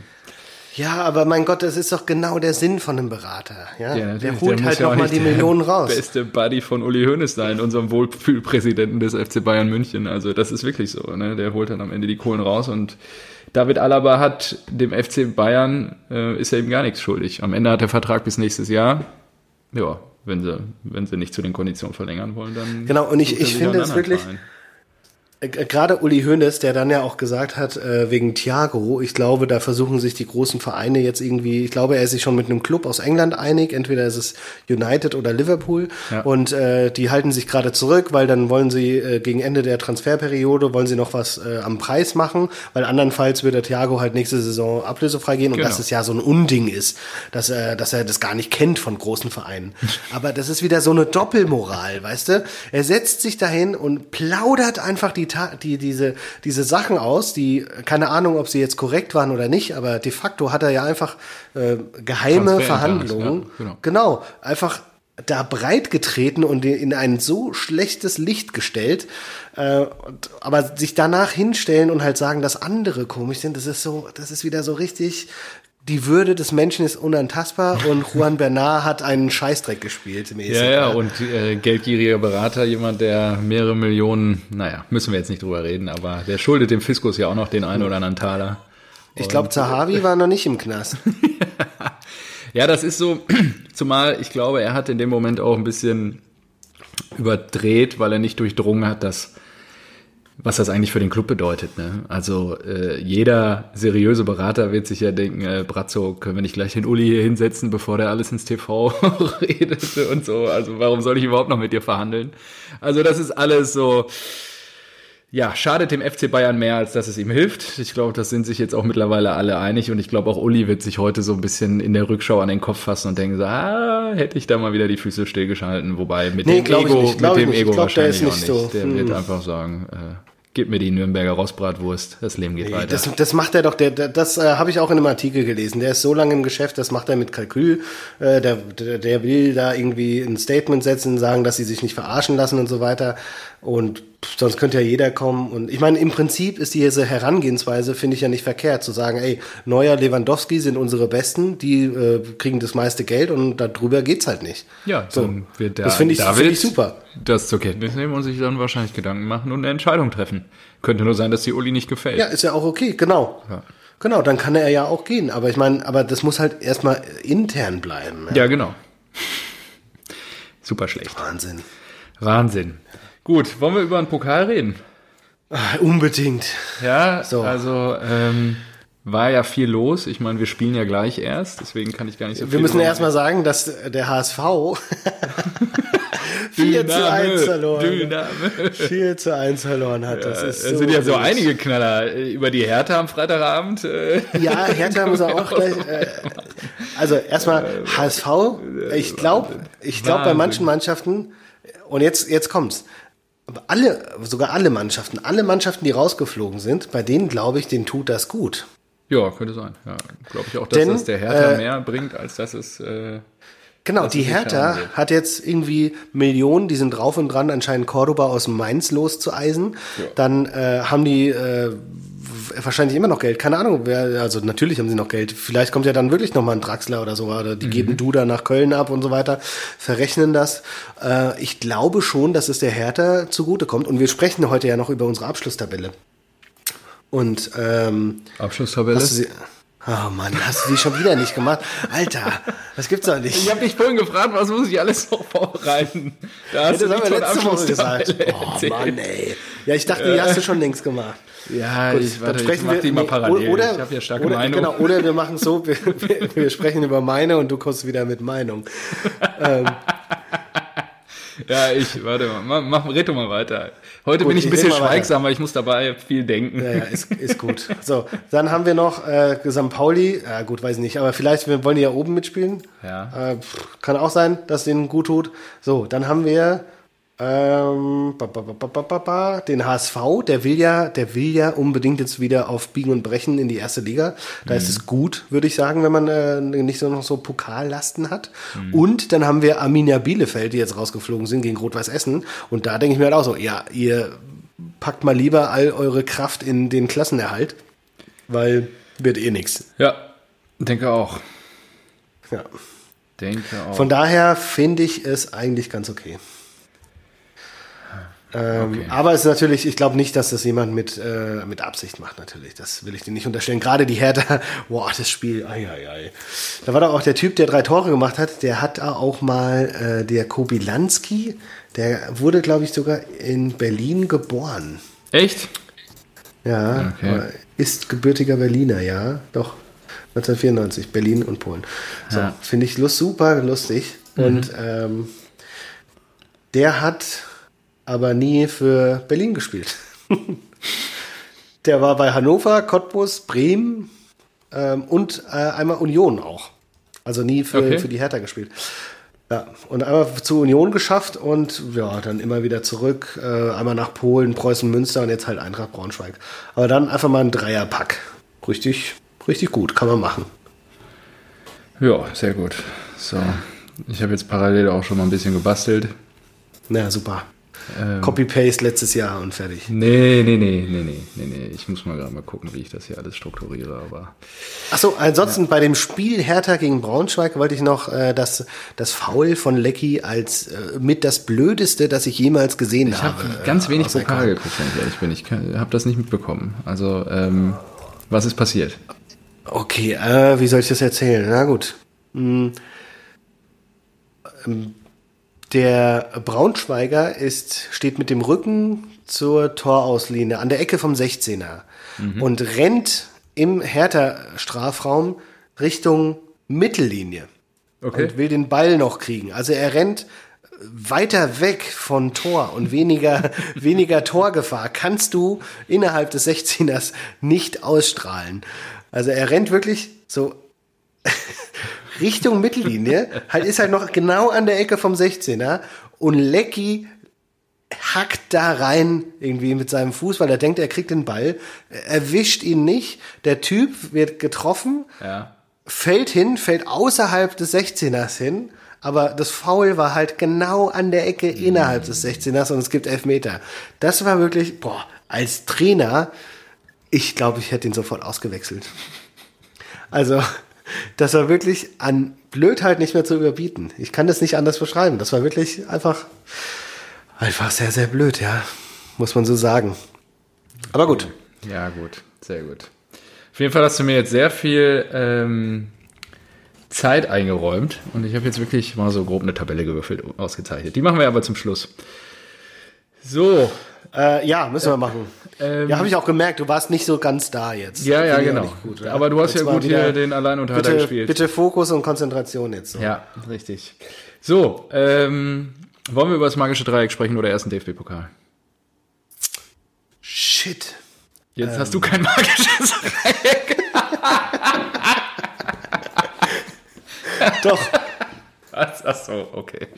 A: Ja, aber mein Gott, das ist doch genau der Sinn von einem Berater. Ja, ja der holt der halt ja nochmal die Millionen raus.
B: Beste Buddy von Uli Hoeneß sein, unserem Wohlfühlpräsidenten des FC Bayern München. Also das ist wirklich so. Ne? Der holt dann am Ende die Kohlen raus und David Alaba hat dem FC Bayern äh, ist er ihm gar nichts schuldig. Am Ende hat der Vertrag bis nächstes Jahr. Ja, wenn sie wenn sie nicht zu den Konditionen verlängern wollen, dann
A: genau. Und ich ich finde es wirklich. Verein gerade Uli Hoeneß, der dann ja auch gesagt hat, äh, wegen Thiago, ich glaube, da versuchen sich die großen Vereine jetzt irgendwie, ich glaube, er ist sich schon mit einem Club aus England einig, entweder ist es United oder Liverpool ja. und äh, die halten sich gerade zurück, weil dann wollen sie äh, gegen Ende der Transferperiode, wollen sie noch was äh, am Preis machen, weil andernfalls würde Thiago halt nächste Saison ablösefrei gehen und genau. dass es ja so ein Unding ist, dass, äh, dass er das gar nicht kennt von großen Vereinen. Aber das ist wieder so eine Doppelmoral, weißt du? Er setzt sich dahin und plaudert einfach die die, diese, diese Sachen aus, die, keine Ahnung, ob sie jetzt korrekt waren oder nicht, aber de facto hat er ja einfach äh, geheime Verhandlungen. Ja, genau. genau, einfach da breit getreten und in ein so schlechtes Licht gestellt, äh, und, aber sich danach hinstellen und halt sagen, dass andere komisch sind, das ist so, das ist wieder so richtig die Würde des Menschen ist unantastbar und Juan Bernard hat einen Scheißdreck gespielt.
B: Mäßig. Ja, ja, und äh, geldgieriger Berater, jemand, der mehrere Millionen, naja, müssen wir jetzt nicht drüber reden, aber der schuldet dem Fiskus ja auch noch den einen oder anderen Taler.
A: Ich glaube, Zahavi war noch nicht im Knast.
B: ja, das ist so, zumal ich glaube, er hat in dem Moment auch ein bisschen überdreht, weil er nicht durchdrungen hat, dass was das eigentlich für den Club bedeutet. Ne? Also äh, jeder seriöse Berater wird sich ja denken, äh, Brazzo, können wir nicht gleich den Uli hier hinsetzen, bevor der alles ins TV redet und so. Also warum soll ich überhaupt noch mit dir verhandeln? Also das ist alles so, ja, schadet dem FC Bayern mehr, als dass es ihm hilft. Ich glaube, das sind sich jetzt auch mittlerweile alle einig und ich glaube auch Uli wird sich heute so ein bisschen in der Rückschau an den Kopf fassen und denken so, ah, hätte ich da mal wieder die Füße stillgeschalten. Wobei mit nee, dem Ego, mit dem Ego glaub, wahrscheinlich nicht auch nicht. So. Der hm. wird einfach sagen, äh, gib mir die Nürnberger Rostbratwurst, das Leben geht weiter.
A: Das, das macht er doch, der das äh, habe ich auch in einem Artikel gelesen. Der ist so lange im Geschäft, das macht er mit Kalkül. Äh, der, der, der will da irgendwie ein Statement setzen, sagen, dass sie sich nicht verarschen lassen und so weiter. Und sonst könnte ja jeder kommen. Und ich meine, im Prinzip ist diese Herangehensweise, finde ich ja nicht verkehrt, zu sagen, ey, Neuer, Lewandowski sind unsere Besten, die äh, kriegen das meiste Geld und darüber geht's halt nicht.
B: Ja,
A: so.
B: dann wird der
A: das finde ich, finde ich super.
B: das zur Kenntnis nehmen und sich dann wahrscheinlich Gedanken machen und eine Entscheidung treffen. Könnte nur sein, dass die Uli nicht gefällt.
A: Ja, ist ja auch okay, genau.
B: Ja.
A: Genau, dann kann er ja auch gehen. Aber ich meine, aber das muss halt erstmal intern bleiben.
B: ja genau. Super schlecht.
A: Wahnsinn.
B: Wahnsinn. Gut, wollen wir über einen Pokal reden?
A: Ah, unbedingt.
B: Ja,
A: So.
B: also ähm, war ja viel los. Ich meine, wir spielen ja gleich erst, deswegen kann ich gar nicht so viel
A: Wir müssen erstmal sagen, dass der HSV 4 zu 1 verloren.
B: Dyname.
A: 4 zu 1 verloren hat. Das ist
B: Es
A: so
B: sind ja so einige Knaller über die Hertha am Freitagabend. äh,
A: Ja, Hertha muss auch gleich. Äh, also erstmal HSV. Ich glaube, ich glaube bei manchen Mannschaften. Und jetzt jetzt kommt's. Aber alle, sogar alle Mannschaften, alle Mannschaften, die rausgeflogen sind, bei denen glaube ich, denen tut das gut.
B: Ja, könnte sein. Ja, glaube ich auch, dass
A: Denn,
B: das der Hertha
A: äh,
B: mehr bringt, als dass es. Äh,
A: Genau,
B: Das
A: die
B: nicht
A: Hertha hat jetzt irgendwie Millionen, die sind drauf und dran, anscheinend Cordoba aus Mainz loszueisen.
B: Ja.
A: Dann äh, haben die äh, wahrscheinlich immer noch Geld. Keine Ahnung, wer, also natürlich haben sie noch Geld. Vielleicht kommt ja dann wirklich noch mal ein Draxler oder so, oder
B: Mhm.
A: die geben Duda nach Köln ab und so weiter, verrechnen das. Äh, ich glaube schon, dass es der Hertha zugutekommt. Und wir sprechen heute ja noch über unsere Abschlusstabelle. Und ähm,
B: Abschlusstabelle.
A: Oh Mann, hast du die schon wieder nicht gemacht? Alter, das gibt's doch nicht.
B: Ich habe dich vorhin gefragt, was muss ich alles noch vorbereiten? Da hast
A: Das
B: du
A: haben wir letzte Woche gesagt. Oh. Mann, ey. Ja, ich dachte, die hast du schon längst gemacht.
B: Ja,
A: Gut,
B: ich,
A: dann
B: warte, ich
A: sprechen
B: mach
A: wir-
B: die mal
A: nee,
B: parallel.
A: Oder,
B: ich habe ja starke
A: oder,
B: Meinung.
A: Genau, oder wir machen so, wir, wir, wir sprechen über meine und du kommst wieder mit Meinung.
B: Ja, ich, warte mal, mach, mach, red mal weiter. Heute
A: Gut,
B: bin ich ein bisschen schweigsam, weil ich muss dabei viel denken.
A: Ja, ja, ist, ist gut. So, dann haben wir noch äh, St. Pauli. Ja, gut, weiß ich nicht, aber vielleicht wir wollen die ja oben mitspielen.
B: Ja.
A: Äh, kann auch sein, dass denen gut tut. So, dann haben wir ähm, ba, ba, ba, den HSV. Der will ja, der will ja unbedingt jetzt wieder auf Biegen und Brechen in die erste Liga. Da ist es gut, würde ich sagen, wenn man äh, nicht so noch so Pokallasten hat. Und dann haben wir Arminia Bielefeld, die jetzt rausgeflogen sind gegen Rot-Weiß Essen. Und da denke ich mir halt auch so, ja, ihr packt mal lieber all eure Kraft in den Klassenerhalt, weil wird eh nix.
B: Ja, denke auch.
A: Ja.
B: Denke auch.
A: Von daher finde ich es eigentlich ganz okay. Ähm,
B: Okay.
A: Aber es ist natürlich, ich glaube nicht, dass das jemand mit, äh, mit Absicht macht, natürlich. Das will ich dir nicht unterstellen. Gerade die Hertha, boah, das Spiel, ei, ei, ei. Da war doch auch der Typ, der drei Tore gemacht hat, der hat auch mal, äh, der Kobilanski, der wurde, glaube ich, sogar in Berlin geboren.
B: Echt?
A: Ja,
B: Okay.
A: ist gebürtiger Berliner, ja, doch. 1994, Berlin und Polen. So,
B: Ja.
A: finde ich lust, super lustig. Und ähm, der hat aber nie für Berlin gespielt. der war bei Hannover, Cottbus, Bremen ähm, und äh, einmal Union auch. Also nie für,
B: Okay.
A: für die Hertha gespielt. Ja, und einmal zu Union geschafft und ja, dann immer wieder zurück, äh, einmal nach Polen, Preußen, Münster und jetzt halt Eintracht Braunschweig. Aber dann einfach mal ein Dreierpack. Richtig, richtig gut, kann man machen.
B: Ja, sehr gut. So. Ich habe jetzt parallel auch schon mal ein bisschen gebastelt.
A: Na, super.
B: Ähm,
A: Copy-Paste letztes Jahr und fertig.
B: Nee, nee, nee, nee, nee, nee, nee. Ich muss mal gerade mal gucken, wie ich das hier alles strukturiere, aber.
A: Achso, ansonsten bei dem Spiel Hertha gegen Braunschweig wollte ich noch äh, das, das Foul von Lecky als äh, mit das Blödeste, das ich jemals gesehen
B: Ich habe
A: habe.
B: ganz
A: äh,
B: wenig. Pokal geguckt, wenn ich ehrlich bin. Ich habe das nicht mitbekommen. Also, ähm, was ist passiert?
A: Okay, äh, wie soll ich das erzählen? Na gut. Hm. Ähm, Der Braunschweiger ist, steht mit dem Rücken zur Torauslinie an der Ecke vom 16er und rennt im Hertha-Strafraum Richtung Mittellinie
B: Okay.
A: und will den Ball noch kriegen. Also er rennt weiter weg von Tor und weniger, weniger Torgefahr kannst du innerhalb des 16ers nicht ausstrahlen. Also er rennt wirklich so Richtung Mittellinie, halt ist halt noch genau an der Ecke vom 16er und Lecky hackt da rein irgendwie mit seinem Fuß, weil er denkt, er kriegt den Ball, erwischt ihn nicht. Der Typ wird getroffen,
B: Ja.
A: fällt hin, fällt außerhalb des 16ers hin, aber das Foul war halt genau an der Ecke innerhalb des 16ers und es gibt Elfmeter. Das war wirklich, boah, als Trainer, ich glaube, ich hätte ihn sofort ausgewechselt. Also, das war wirklich an Blödheit nicht mehr zu überbieten. Ich kann das nicht anders beschreiben. Das war wirklich einfach, einfach sehr, sehr blöd, ja. Muss man so sagen. Aber gut.
B: Ja, gut. Sehr gut. Auf jeden Fall hast du mir jetzt sehr viel ähm, Zeit eingeräumt und ich habe jetzt wirklich mal so grob eine Tabelle gewürfelt, ausgezeichnet. Die machen wir aber zum Schluss. So,
A: Äh, ja, müssen wir machen.
B: Ähm,
A: ja, habe ich auch gemerkt, du warst nicht so ganz da jetzt.
B: ja, ja, genau.
A: gut, ja.
B: Aber du hast
A: Jetzt
B: ja gut hier den Alleinunterhalter
A: bitte,
B: gespielt.
A: bitte Fokus und Konzentration jetzt. So.
B: Ja, richtig. So, ähm, wollen wir über das magische Dreieck sprechen oder erst den DFB-Pokal?
A: Shit.
B: Jetzt hast du kein magisches Dreieck.
A: Doch,
B: Ach so, okay.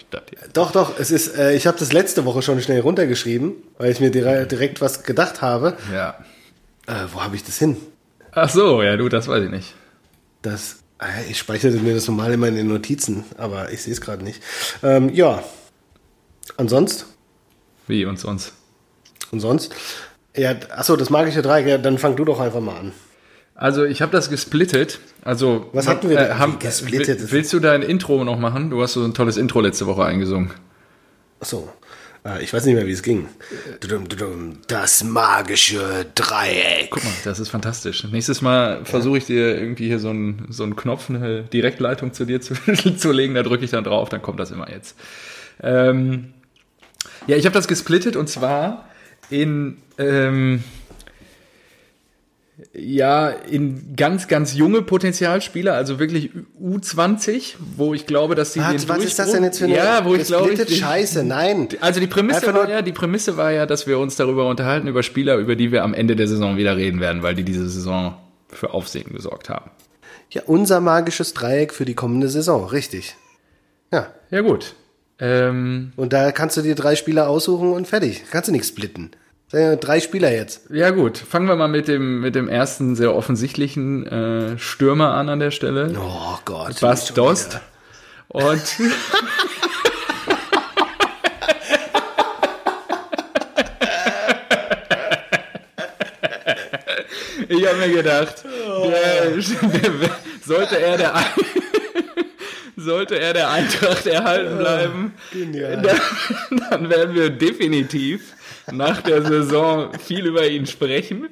A: Doch, doch. Es ist, äh, ich habe das letzte Woche schon schnell runtergeschrieben, weil ich mir dire direkt was gedacht habe.
B: Ja.
A: Äh, wo habe ich das hin?
B: Ach so, ja, du, das weiß ich nicht.
A: Das, äh, ich speichere mir das normal immer in den Notizen, aber ich sehe es gerade nicht. Ähm, ja. Ansonsten?
B: Wie und sonst?
A: Und sonst? Ja, achso, das magische Dreieck, ja, dann fang du doch einfach mal an.
B: Also ich habe das gesplittet. Also
A: Was hatten wir denn?
B: äh, haben,
A: gesplittet?
B: will- Willst du dein Intro noch machen? Du hast so ein tolles Intro letzte Woche eingesungen.
A: Achso. Äh, ich weiß nicht mehr, wie es ging. Das magische Dreieck.
B: Guck mal, das ist fantastisch. Nächstes Mal versuche ich dir irgendwie hier so einen, so einen Knopf, eine Direktleitung zu dir zu, zu legen. Da drücke ich dann drauf, dann kommt das immer jetzt. Ähm, ja, ich habe das gesplittet und zwar in ähm, ja in ganz ganz junge Potenzialspieler, also wirklich U20, wo ich glaube, dass die
A: Was,
B: den
A: was ist das denn jetzt für eine
B: ja, wo ich glaube, ich,
A: Scheiße? Nein.
B: also die Prämisse
A: Einfach
B: war ja, die Prämisse war ja, dass wir uns darüber unterhalten über Spieler, über die wir am Ende der Saison wieder reden werden, weil die diese Saison für Aufsehen gesorgt haben.
A: Ja, unser magisches Dreieck für die kommende Saison, richtig. Ja.
B: Ja gut. Ähm,
A: Und da kannst du dir drei Spieler aussuchen und fertig. Kannst du nicht splitten. Drei Spieler jetzt.
B: ja gut, fangen wir mal mit dem mit dem ersten sehr offensichtlichen äh, Stürmer an an der Stelle.
A: Oh Gott.
B: Bas Dost. Und ich habe mir gedacht, der, der, sollte er der Ein- sollte er der Eintracht erhalten bleiben,
A: Genial.
B: dann, dann werden wir definitiv nach der Saison viel über ihn sprechen.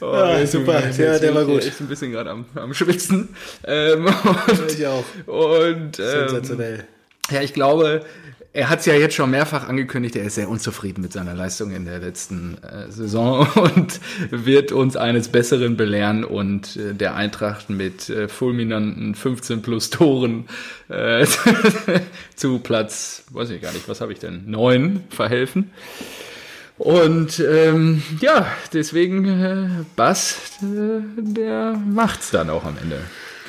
B: Oh,
A: Ja, super. Ja, der war
B: ich
A: gut.
B: Echt ein bisschen gerade am, am Schwitzen. Ähm, und,
A: Ich auch.
B: und ähm,
A: Sensationell.
B: ja, ich glaube, er hat es ja jetzt schon mehrfach angekündigt, er ist sehr unzufrieden mit seiner Leistung in der letzten äh, Saison und wird uns eines Besseren belehren und äh, der Eintracht mit äh, fulminanten 15 plus Toren äh, zu Platz, weiß ich gar nicht, was habe ich denn, neun verhelfen. Und ähm, ja, deswegen äh, Bass, äh, der macht's dann auch am Ende.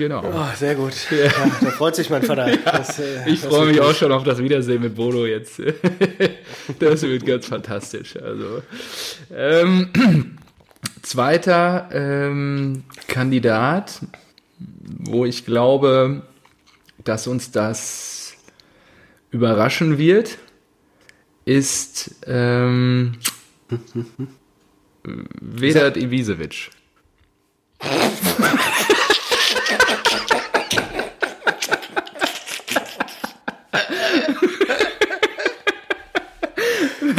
B: Genau.
A: Oh, sehr gut. Ja. da freut sich mein Vater. Das, äh,
B: Ich freue mich
A: gut.
B: auch schon auf das Wiedersehen mit Bodo jetzt. Das wird ganz fantastisch. Also ähm, zweiter ähm, Kandidat, wo ich glaube, dass uns das überraschen wird, ist ähm, Vedat Ivisevic.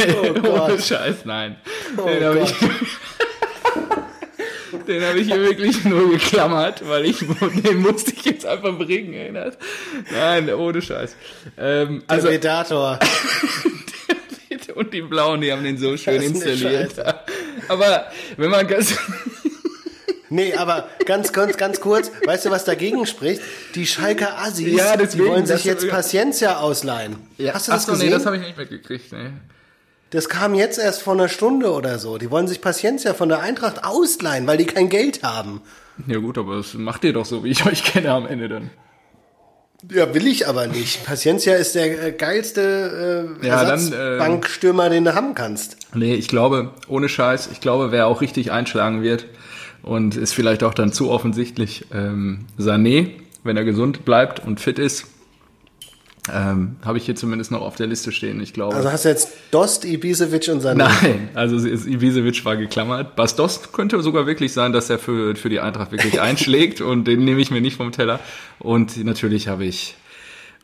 A: Oh Gott.
B: Ohne Scheiß, nein.
A: Oh
B: den habe ich, den hab ich hier wirklich nur geklammert, weil ich den musste ich jetzt einfach bringen. Ey. Nein, ohne Scheiß. Ähm, also
A: Vedator.
B: und die Blauen, die haben den so schön installiert. Aber wenn man ganz
A: Nee, aber ganz, ganz, ganz kurz, weißt du, was dagegen spricht? Die Schalker Assis,
B: Ja, deswegen,
A: die wollen sich jetzt Paciencia ausleihen. Hast du das
B: Ach so,
A: gesehen?
B: nee, das habe ich nicht mitgekriegt. Nee.
A: Das kam jetzt erst vor einer Stunde oder so. Die wollen sich Paciencia von der Eintracht ausleihen, weil die kein Geld haben.
B: Ja gut, aber das macht ihr doch so, wie ich euch kenne am Ende dann.
A: Ja, will ich aber nicht. Paciencia ist der äh, geilste äh,
B: Ja, dann, äh,
A: Ersatzbankstürmer, den du haben kannst.
B: Nee, ich glaube, ohne Scheiß, ich glaube, wer auch richtig einschlagen wird und ist vielleicht auch dann zu offensichtlich, ähm, Sané, wenn er gesund bleibt und fit ist, ähm, habe ich hier zumindest noch auf der Liste stehen. Ich glaube.
A: Also hast du jetzt Dost, Ibisevic und Sané.
B: Nein, also Ibisevic war geklammert. Bastos könnte sogar wirklich sein, dass er für, für die Eintracht wirklich einschlägt und den nehme ich mir nicht vom Teller. Und natürlich habe ich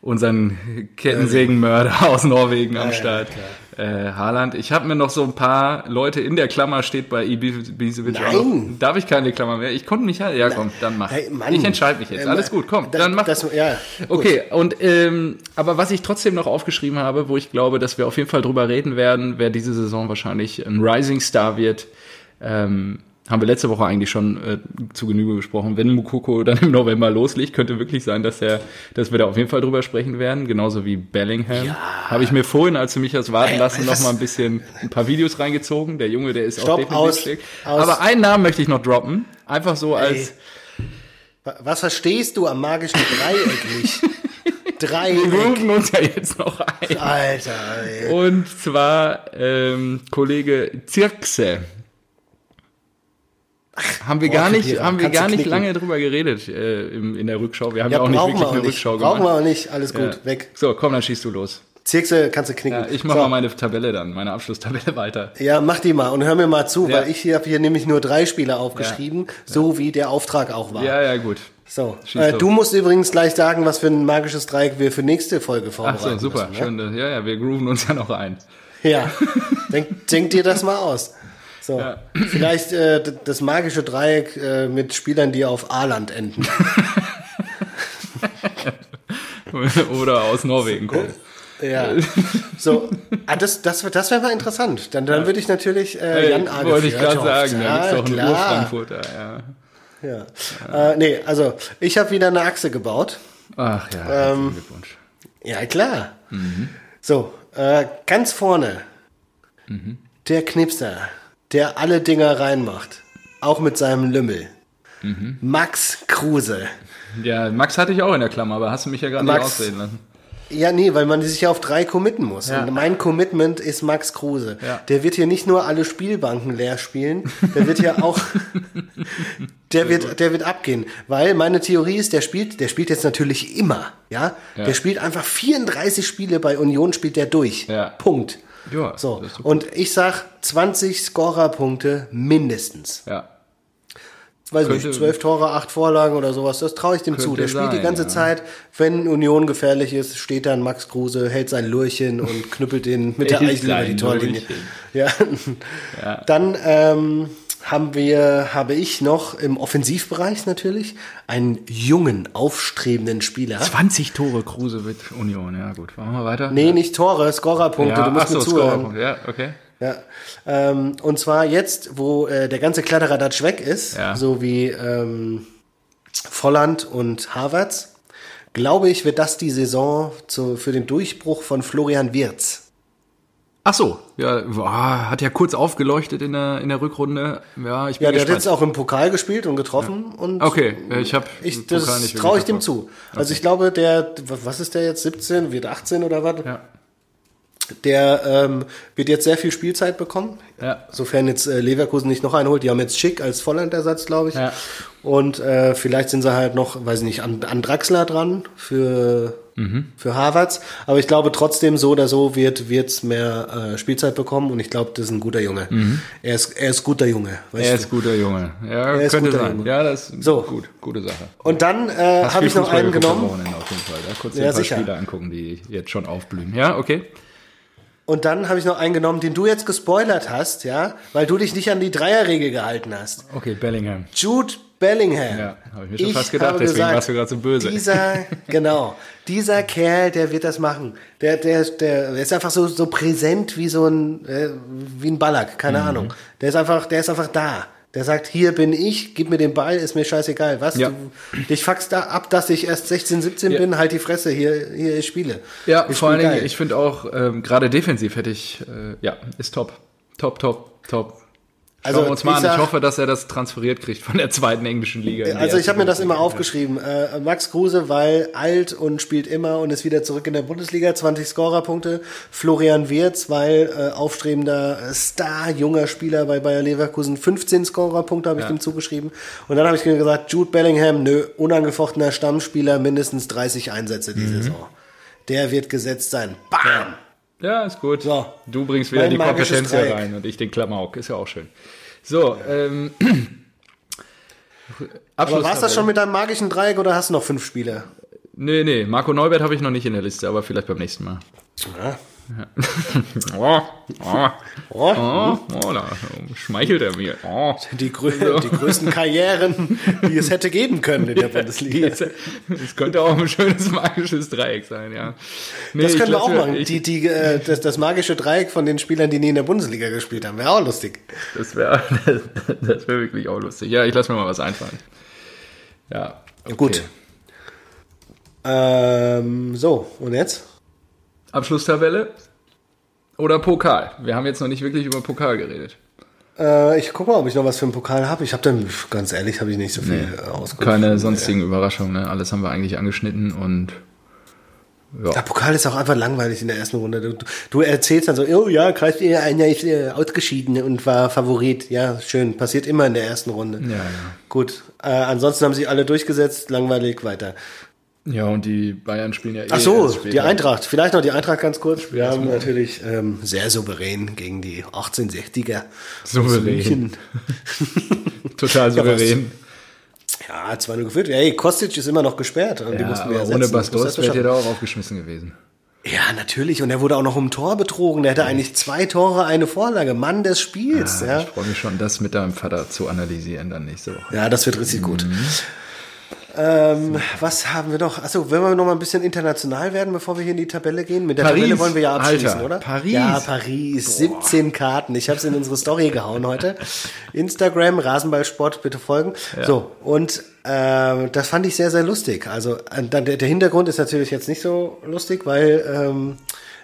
B: unseren Kettensägenmörder aus Norwegen am
A: ja,
B: Start, äh, Haaland. Ich habe mir noch so ein paar Leute in der Klammer steht bei Ibisevic.
A: Nein.
B: Darf ich keine Klammer mehr? Ich konnte mich halt. Ja, komm, dann mach.
A: Hey,
B: ich entscheide mich jetzt.
A: Ähm,
B: Alles gut, komm,
A: das-
B: dann mach.
A: das- ja, gut.
B: Okay, und ähm, aber was ich trotzdem noch aufgeschrieben habe, wo ich glaube, dass wir auf jeden Fall drüber reden werden, wer diese Saison wahrscheinlich ein Rising Star wird, ähm, haben wir letzte Woche eigentlich schon äh, zu Genüge besprochen. Wenn Mukoko dann im November loslegt, könnte wirklich sein, dass er, dass wir da auf jeden Fall drüber sprechen werden, genauso wie Bellingham. Habe ich mir vorhin, als du mich das warten
A: Ey,
B: lassen, noch mal ein bisschen ein paar Videos reingezogen. Der Junge, der ist auch
A: Stopp,
B: defensiv
A: aus,
B: stark.
A: aus.
B: Aber einen Namen möchte ich noch droppen, einfach so als
A: Wa- Was verstehst du am magischen Dreieck nicht?
B: wir
A: Dreieck.
B: rufen uns ja jetzt noch ein.
A: Alter, ey.
B: Und zwar ähm, Kollege Zirkse. Haben wir gar nicht, haben wir gar nicht lange drüber geredet äh, im, in der Rückschau. Wir haben ja,
A: Ja,
B: auch nicht
A: brauchen
B: wirklich
A: wir auch
B: eine
A: nicht.
B: Rückschau
A: Brauchen wir
B: gemacht.
A: auch nicht. Alles gut,
B: Ja.
A: weg.
B: So, komm, dann schießt du los.
A: Zirkse kannst du knicken.
B: Ja, ich mach
A: so.
B: mal meine Tabelle dann, meine Abschlusstabelle weiter.
A: Ja, mach die mal und hör mir mal zu,
B: Ja.
A: weil ich hier habe hier nämlich nur drei Spieler aufgeschrieben, so wie der Auftrag auch war.
B: Ja, ja, gut.
A: So, äh, du musst übrigens gleich sagen, was für ein magisches Dreieck wir für nächste Folge
B: Ach
A: vorbereiten
B: so, super.
A: müssen. Ne?
B: Schön. Ja, ja, wir grooven uns ja noch ein.
A: Ja, denk, denk dir das mal aus. So,
B: Ja.
A: vielleicht äh, das magische Dreieck äh, mit Spielern, die auf A-Land enden.
B: Oder aus Norwegen kommen.
A: Ja. So, ah, das, das, das wäre mal interessant. Dann, dann würde ich natürlich äh, Jan Age
B: wollte ich gerade sagen, da
A: ja,
B: gibt's doch
A: klar.
B: Ur-Frankfurter. Ja.
A: Ja. Äh, nee, also ich habe wieder eine Achse gebaut.
B: Ach ja,
A: Ähm,
B: Glückwunsch.
A: Ja, klar. So, äh, ganz vorne. Der Knipser, der alle Dinger reinmacht. Auch mit seinem Lümmel. Max Kruse.
B: Ja, Max hatte ich auch in der Klammer, aber hast du mich ja gerade nicht
A: Max.
B: ausreden lassen.
A: Ja, nee, weil man sich ja auf drei committen muss.
B: Ja.
A: Und mein Commitment ist Max Kruse.
B: Ja.
A: Der wird hier nicht nur alle Spielbanken leer spielen, der wird ja auch, der wird, der wird abgehen. Weil meine Theorie ist, der spielt, der spielt jetzt natürlich immer, ja.
B: Ja.
A: Der spielt einfach 34 Spiele bei Union spielt der durch.
B: Ja.
A: Punkt.
B: Ja,
A: So.
B: ist
A: Und ich sag 20 Scorerpunkte mindestens.
B: Ja.
A: Weiß
B: Könnte-
A: nicht, 12 Tore, 8 Vorlagen oder sowas, das traue ich dem zu. Der spielt die
B: sein,
A: ganze
B: ja.
A: Zeit, wenn Union gefährlich ist, steht dann Max Kruse, hält sein Lurchen und knüppelt den mit der Eichel über die
B: sein
A: Torlinie. Ja.
B: Ja.
A: Dann ähm, haben wir, habe ich noch im Offensivbereich natürlich einen jungen, aufstrebenden Spieler.
B: 20 Tore Kruse mit Union, ja gut. Machen wir weiter?
A: Nee, nicht Tore, Scorerpunkte,
B: ja,
A: du musst
B: so,
A: mir zuhören.
B: Ja, okay.
A: Ja, ähm, und zwar jetzt, wo äh, der ganze Kladderadatsch weg ist,
B: Ja.
A: so wie ähm, Volland und Havertz, glaube ich, wird das die Saison zu, für den Durchbruch von Florian Wirz.
B: Ach so, ja, boah, hat ja kurz aufgeleuchtet in der, in der Rückrunde. Ja, ich bin
A: Ja, der hat
B: gespannt.
A: jetzt auch im Pokal gespielt und getroffen und
B: Okay, ich habe
A: ich, das traue ich dem zu. Also ich glaube, der, was ist der jetzt, 17, wird 18 oder was?
B: Ja,
A: Der ähm, wird jetzt sehr viel Spielzeit bekommen.
B: Ja.
A: Sofern jetzt äh, Leverkusen nicht noch einholt. Die haben jetzt Schick als Vollandersatz, glaube ich.
B: Ja.
A: Und äh, vielleicht sind sie halt noch, weiß ich nicht, an, an Draxler dran für,
B: Mhm.
A: für Harvards. Aber ich glaube trotzdem, so oder so wird wird's mehr äh, Spielzeit bekommen. Und ich glaube, das ist ein guter Junge. Er, ist, er ist guter Junge.
B: Er
A: du?
B: ist guter Junge. Ja,
A: Er
B: könnte
A: guter
B: sein.
A: Junge.
B: Ja, das ist
A: So.
B: gut, gute Sache.
A: Und dann äh, habe ich noch einen genommen.
B: Auf jeden Fall. Da kurz
A: Ja,
B: ein paar
A: sicher.
B: Spiele angucken, die jetzt schon aufblühen. Ja, okay.
A: Und dann habe ich noch einen genommen, den du jetzt gespoilert hast, ja, weil du dich nicht an die Dreierregel gehalten hast.
B: Okay, Bellingham.
A: Jude Bellingham.
B: Ja, habe ich mir schon fast gedacht, deswegen warst du gerade so böse.
A: Dieser, genau, dieser Kerl, der wird das machen. Der, der, der ist einfach so, so präsent wie so ein, äh, wie ein Ballack, keine
B: Mhm.
A: Ahnung. Der ist einfach, der ist einfach da. Der sagt, hier bin ich, gib mir den Ball, ist mir scheißegal. Was?
B: Ja.
A: Du, dich fuckst da ab, dass ich erst 16, 17
B: Ja.
A: bin, halt die Fresse, hier, hier ich spiele.
B: Ja,
A: ich
B: vor allen Dingen, ich finde auch, ähm, gerade defensiv hätte ich, äh, ja, ist top. Top, top, top. Also, Schauen wir uns mal ich an. Sag, ich hoffe, dass er das transferiert kriegt von der zweiten englischen Liga.
A: Also ich habe mir das immer aufgeschrieben. Äh, Max Kruse, weil alt und spielt immer und ist wieder zurück in der Bundesliga, 20 Scorerpunkte. Florian Wirz, weil äh, aufstrebender Star, junger Spieler bei Bayer Leverkusen, 15 Scorerpunkte habe ich ja. ihm zugeschrieben. Und dann habe ich mir gesagt, Jude Bellingham, nö, unangefochtener Stammspieler, mindestens 30 Einsätze die mhm. Saison. Der wird gesetzt sein. Bam!
B: Ja, ist gut. So. Du bringst wieder die Kompetenz hier rein und ich den Klamauk. Ist ja auch schön. So, ähm.
A: aber war es das schon mit deinem magischen Dreieck oder hast du noch fünf Spieler?
B: Nee, nee, Marco Neubert habe ich noch nicht in der Liste, aber vielleicht beim nächsten Mal. Ja.
A: oh, oh, oh, oh, oh, da schmeichelt er mir. Oh. Die, grö die größten Karrieren, die es hätte geben können in der Bundesliga.
B: Es könnte auch ein schönes magisches Dreieck sein, ja.
A: Nee, das können wir auch machen. Die, die, äh, das, das magische Dreieck von den Spielern, die nie in der Bundesliga gespielt haben, wäre auch lustig.
B: Das wäre das wär wirklich auch lustig. Ja, ich lasse mir mal was einfallen. Ja.
A: Okay. Gut. Ähm, so, und jetzt?
B: Abschlusstabelle oder Pokal? Wir haben jetzt noch nicht wirklich über Pokal geredet.
A: Äh, ich gucke mal, ob ich noch was für einen Pokal habe. Ich habe dann, ganz ehrlich, habe ich nicht so viel nee,
B: äh, ausgeguckt. Keine sonstigen ja. Überraschungen. Ne? Alles haben wir eigentlich angeschnitten und
A: ja. Der Pokal ist auch einfach langweilig in der ersten Runde. Du, du erzählst dann so, oh ja, Kreis einer ist äh, ausgeschieden und war Favorit. Ja, schön. Passiert immer in der ersten Runde. Ja, ja. Gut. Äh, ansonsten haben sie alle durchgesetzt. Langweilig weiter.
B: Ja, und die Bayern spielen ja eh.
A: Ach so, die Eintracht. Vielleicht noch die Eintracht ganz kurz. Wir haben natürlich ähm, sehr souverän gegen die 1860er.
B: Souverän. Total souverän.
A: Ja, 2-0 geführt. Hey, Kostic ist immer noch gesperrt.
B: Ja, die mussten wir ohne Bastos wäre der da auch aufgeschmissen gewesen.
A: Ja, natürlich. Und er wurde auch noch um Tor betrogen. Der hatte eigentlich zwei Tore, eine Vorlage. Mann des Spiels. Ah, ja.
B: Ich freue mich schon, das mit deinem Vater zu analysieren dann nächste Woche.
A: Ja, das wird richtig mhm. gut. Ähm, was haben wir noch? Achso, wollen wir noch mal ein bisschen international werden, bevor wir hier in die Tabelle gehen? Mit der Paris, Tabelle wollen wir ja abschließen, Alter, oder?
B: Paris.
A: Ja, Paris. Boah. 17 Karten. Ich habe es in unsere Story gehauen heute. Instagram, Rasenballsport, bitte folgen. Ja. So, und äh, das fand ich sehr, sehr lustig. Also äh, der, der Hintergrund ist natürlich jetzt nicht so lustig, weil... Ähm,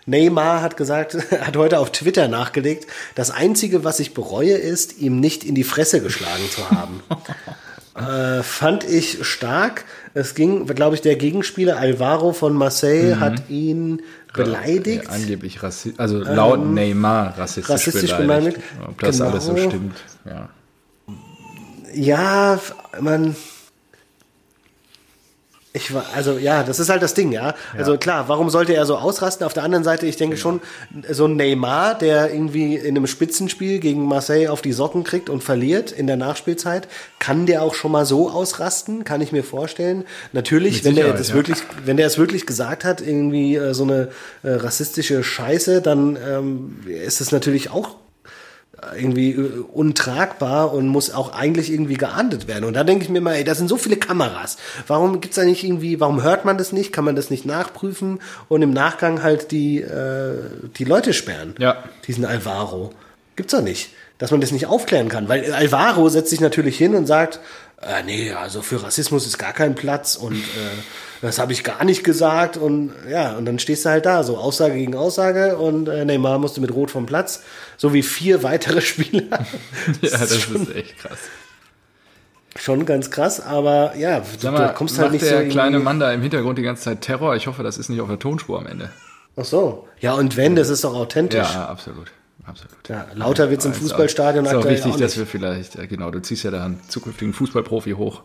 A: Neymar hat gesagt, hat heute auf Twitter nachgelegt, das Einzige, was ich bereue, ist, ihm nicht in die Fresse geschlagen zu haben. Äh, fand ich stark. Es ging, glaube ich, der Gegenspieler Alvaro von Marseille mhm. hat ihn beleidigt. Ja,
B: angeblich rassistisch, also laut ähm, Neymar rassistisch, rassistisch beleidigt. beleidigt. Ob das genau. alles so stimmt, ja.
A: Ja, man, ich war, also ja, das ist halt das Ding, ja. ja. Also klar, warum sollte er so ausrasten? Auf der anderen Seite, ich denke schon, so ein Neymar, der irgendwie in einem Spitzenspiel gegen Marseille auf die Socken kriegt und verliert in der Nachspielzeit, kann der auch schon mal so ausrasten, kann ich mir vorstellen. Natürlich, wenn der das ja. wirklich, wenn der es wirklich gesagt hat, irgendwie äh, so eine äh, rassistische Scheiße, dann ähm, ist es natürlich auch irgendwie äh, untragbar und muss auch eigentlich irgendwie geahndet werden. Und da denke ich mir mal, ey, da sind so viele Kameras. Warum gibt's da nicht irgendwie, warum hört man das nicht? Kann man das nicht nachprüfen und im Nachgang halt die, äh, die Leute sperren?
B: Ja.
A: Diesen Alvaro. Gibt's doch nicht. Dass man das nicht aufklären kann. Weil Alvaro setzt sich natürlich hin und sagt, äh, nee, also für Rassismus ist gar kein Platz und äh, das habe ich gar nicht gesagt und ja, und dann stehst du halt da, so Aussage gegen Aussage und äh, Neymar musste mit Rot vom Platz, so wie vier weitere Spieler.
B: ja, das, ist, schon, ist echt krass.
A: Schon ganz krass, aber ja,
B: Sag mal, du kommst halt nicht der so. Der kleine Mann da im Hintergrund die ganze Zeit Terror. Ich hoffe, das ist nicht auf der Tonspur am Ende.
A: Ach so. Ja, und wenn, das ist doch authentisch.
B: Ja, absolut absolut.
A: Ja, lauter wird's im Fußballstadion
B: ist auch, ist auch wichtig, auch dass wir vielleicht, genau, du ziehst ja da einen zukünftigen Fußballprofi hoch.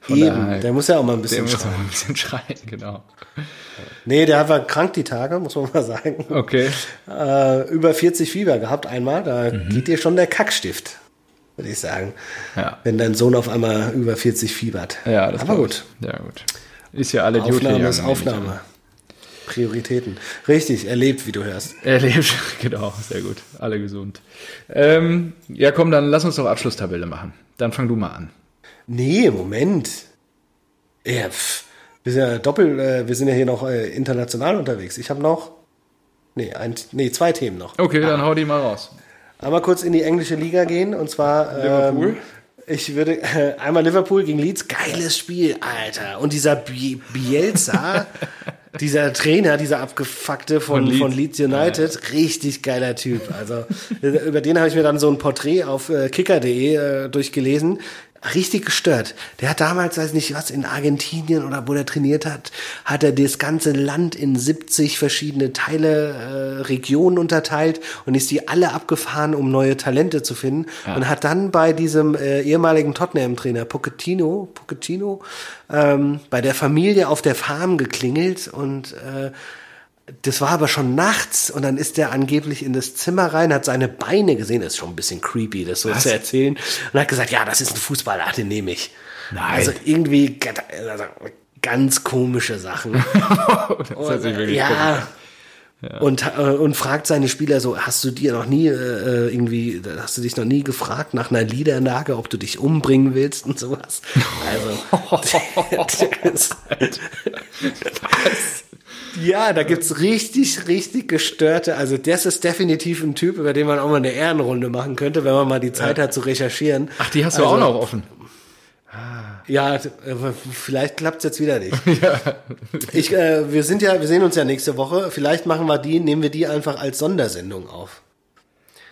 A: Von Eben, daher, der muss ja auch mal ein bisschen
B: der schreien. Muss auch mal ein bisschen schreien, genau.
A: Nee, der war krank die Tage, muss man mal sagen.
B: Okay.
A: Äh, über 40 Fieber gehabt einmal, da mhm. geht dir schon der Kackstift, würde ich sagen.
B: Ja.
A: Wenn dein Sohn auf einmal über 40 fiebert.
B: Ja, das Aber gut. Ja, gut. Ist ja alle
A: Aufnahme ist Aufnahme. Prioritäten. Richtig, er lebt, wie du hörst.
B: Er lebt, genau, sehr gut. Alle gesund. Ähm, ja, komm, dann lass uns doch Abschlusstabelle machen. Dann fang du mal an.
A: Nee, Moment. Ja, pff. Wir sind ja doppelt, äh, wir sind ja hier noch äh, international unterwegs. Ich habe noch, nee, ein, nee, zwei Themen noch.
B: Okay, dann hau die mal raus.
A: Einmal kurz in die englische Liga gehen und zwar Liverpool. Ähm, ich würde äh, einmal Liverpool gegen Leeds, geiles Spiel, Alter. Und dieser Bielsa, dieser Trainer, dieser abgefuckte von, von Leeds, von Leeds United, ja. richtig geiler Typ. Also über den habe ich mir dann so ein Porträt auf äh, kicker.de äh, durchgelesen richtig gestört. Der hat damals, weiß nicht was, in Argentinien oder wo der trainiert hat, hat er das ganze Land in 70 verschiedene Teile, äh, Regionen unterteilt und ist die alle abgefahren, um neue Talente zu finden. Ja. Und hat dann bei diesem äh, ehemaligen Tottenham-Trainer Pochettino, Pochettino ähm, bei der Familie auf der Farm geklingelt und äh, das war aber schon nachts und dann ist der angeblich in das Zimmer rein, hat seine Beine gesehen, das ist schon ein bisschen creepy, das so Was? zu erzählen, und hat gesagt, ja, das ist ein Fußballer, den nehme ich. Nein. Also irgendwie also ganz komische Sachen. das und, wirklich ja, ja. Und, äh, und fragt seine Spieler so, hast du dir noch nie äh, irgendwie, hast du dich noch nie gefragt nach einer Liederlage, ob du dich umbringen willst und sowas? Also, das, ja, da gibt's richtig, richtig gestörte. Also das ist definitiv ein Typ, über den man auch mal eine Ehrenrunde machen könnte, wenn man mal die Zeit ja. hat zu recherchieren.
B: Ach, die hast du also, auch noch offen.
A: Ja, vielleicht klappt's jetzt wieder nicht. ja. Ich, äh, wir sind ja, wir sehen uns ja nächste Woche. Vielleicht machen wir die, nehmen wir die einfach als Sondersendung auf.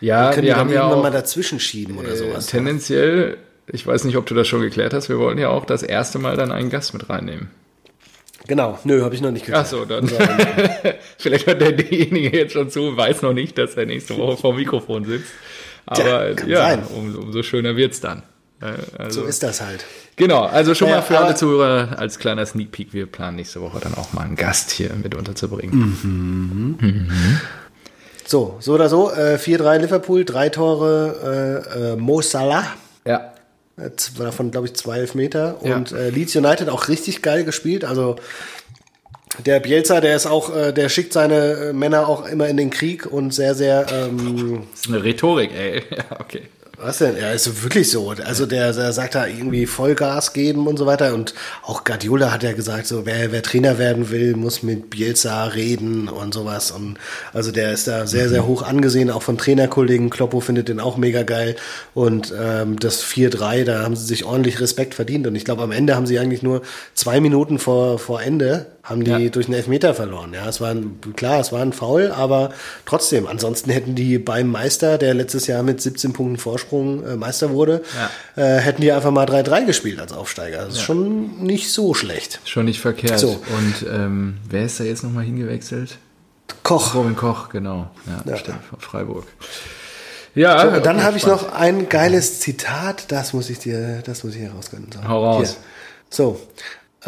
B: Ja, wir können wir die haben ja auch,
A: mal dazwischen schieben oder äh, sowas.
B: Tendenziell, ich weiß nicht, ob du das schon geklärt hast. Wir wollen ja auch das erste Mal dann einen Gast mit reinnehmen.
A: Genau, nö, habe ich noch nicht
B: geklärt. Ach so, dann. Vielleicht hört derjenige jetzt schon zu, weiß noch nicht, dass er nächste Woche vor dem Mikrofon sitzt. Aber ja, ja um, umso schöner wird's dann.
A: Also, so ist das halt.
B: Genau, also schon mal für alle Zuhörer als kleiner Sneak Peek, wir planen nächste Woche dann auch mal einen Gast hier mit unterzubringen. Mhm. Mhm.
A: So, so oder so, äh, 4-3 Liverpool, drei Tore äh, äh, Mo Salah.
B: Ja.
A: Davon, glaube ich, zwei Elfmeter. Und ja. äh, Leeds United auch richtig geil gespielt. Also der Bielsa, der ist auch, äh, der schickt seine äh, Männer auch immer in den Krieg und sehr, sehr. Ähm,
B: das ist eine Rhetorik, ey. Ja, okay.
A: Was denn? Ja, ist wirklich so. Also der, der sagt da irgendwie Vollgas geben und so weiter. Und auch Guardiola hat ja gesagt, so wer, wer Trainer werden will, muss mit Bielsa reden und sowas. Und also der ist da sehr, sehr hoch angesehen, auch von Trainerkollegen. Kloppo findet den auch mega geil. Und ähm, das 4-3, da haben sie sich ordentlich Respekt verdient. Und ich glaube, am Ende haben sie eigentlich nur zwei Minuten vor, vor Ende haben die ja. durch einen Elfmeter verloren. Ja, es war ein, klar, es war ein Foul, aber trotzdem. Ansonsten hätten die beim Meister, der letztes Jahr mit 17 Punkten Vorsprung äh, Meister wurde, ja. äh, hätten die einfach mal 3-3 gespielt als Aufsteiger. Das ist ja. schon nicht so schlecht.
B: Schon nicht verkehrt. So. Und ähm, wer ist da jetzt nochmal hingewechselt?
A: Koch.
B: Robin Koch, genau. Ja, stimmt, von Freiburg.
A: Ja, so, dann habe ich noch ein geiles Zitat, das muss ich dir, das muss ich herausgönnen.
B: So. Hau raus. Hier.
A: So,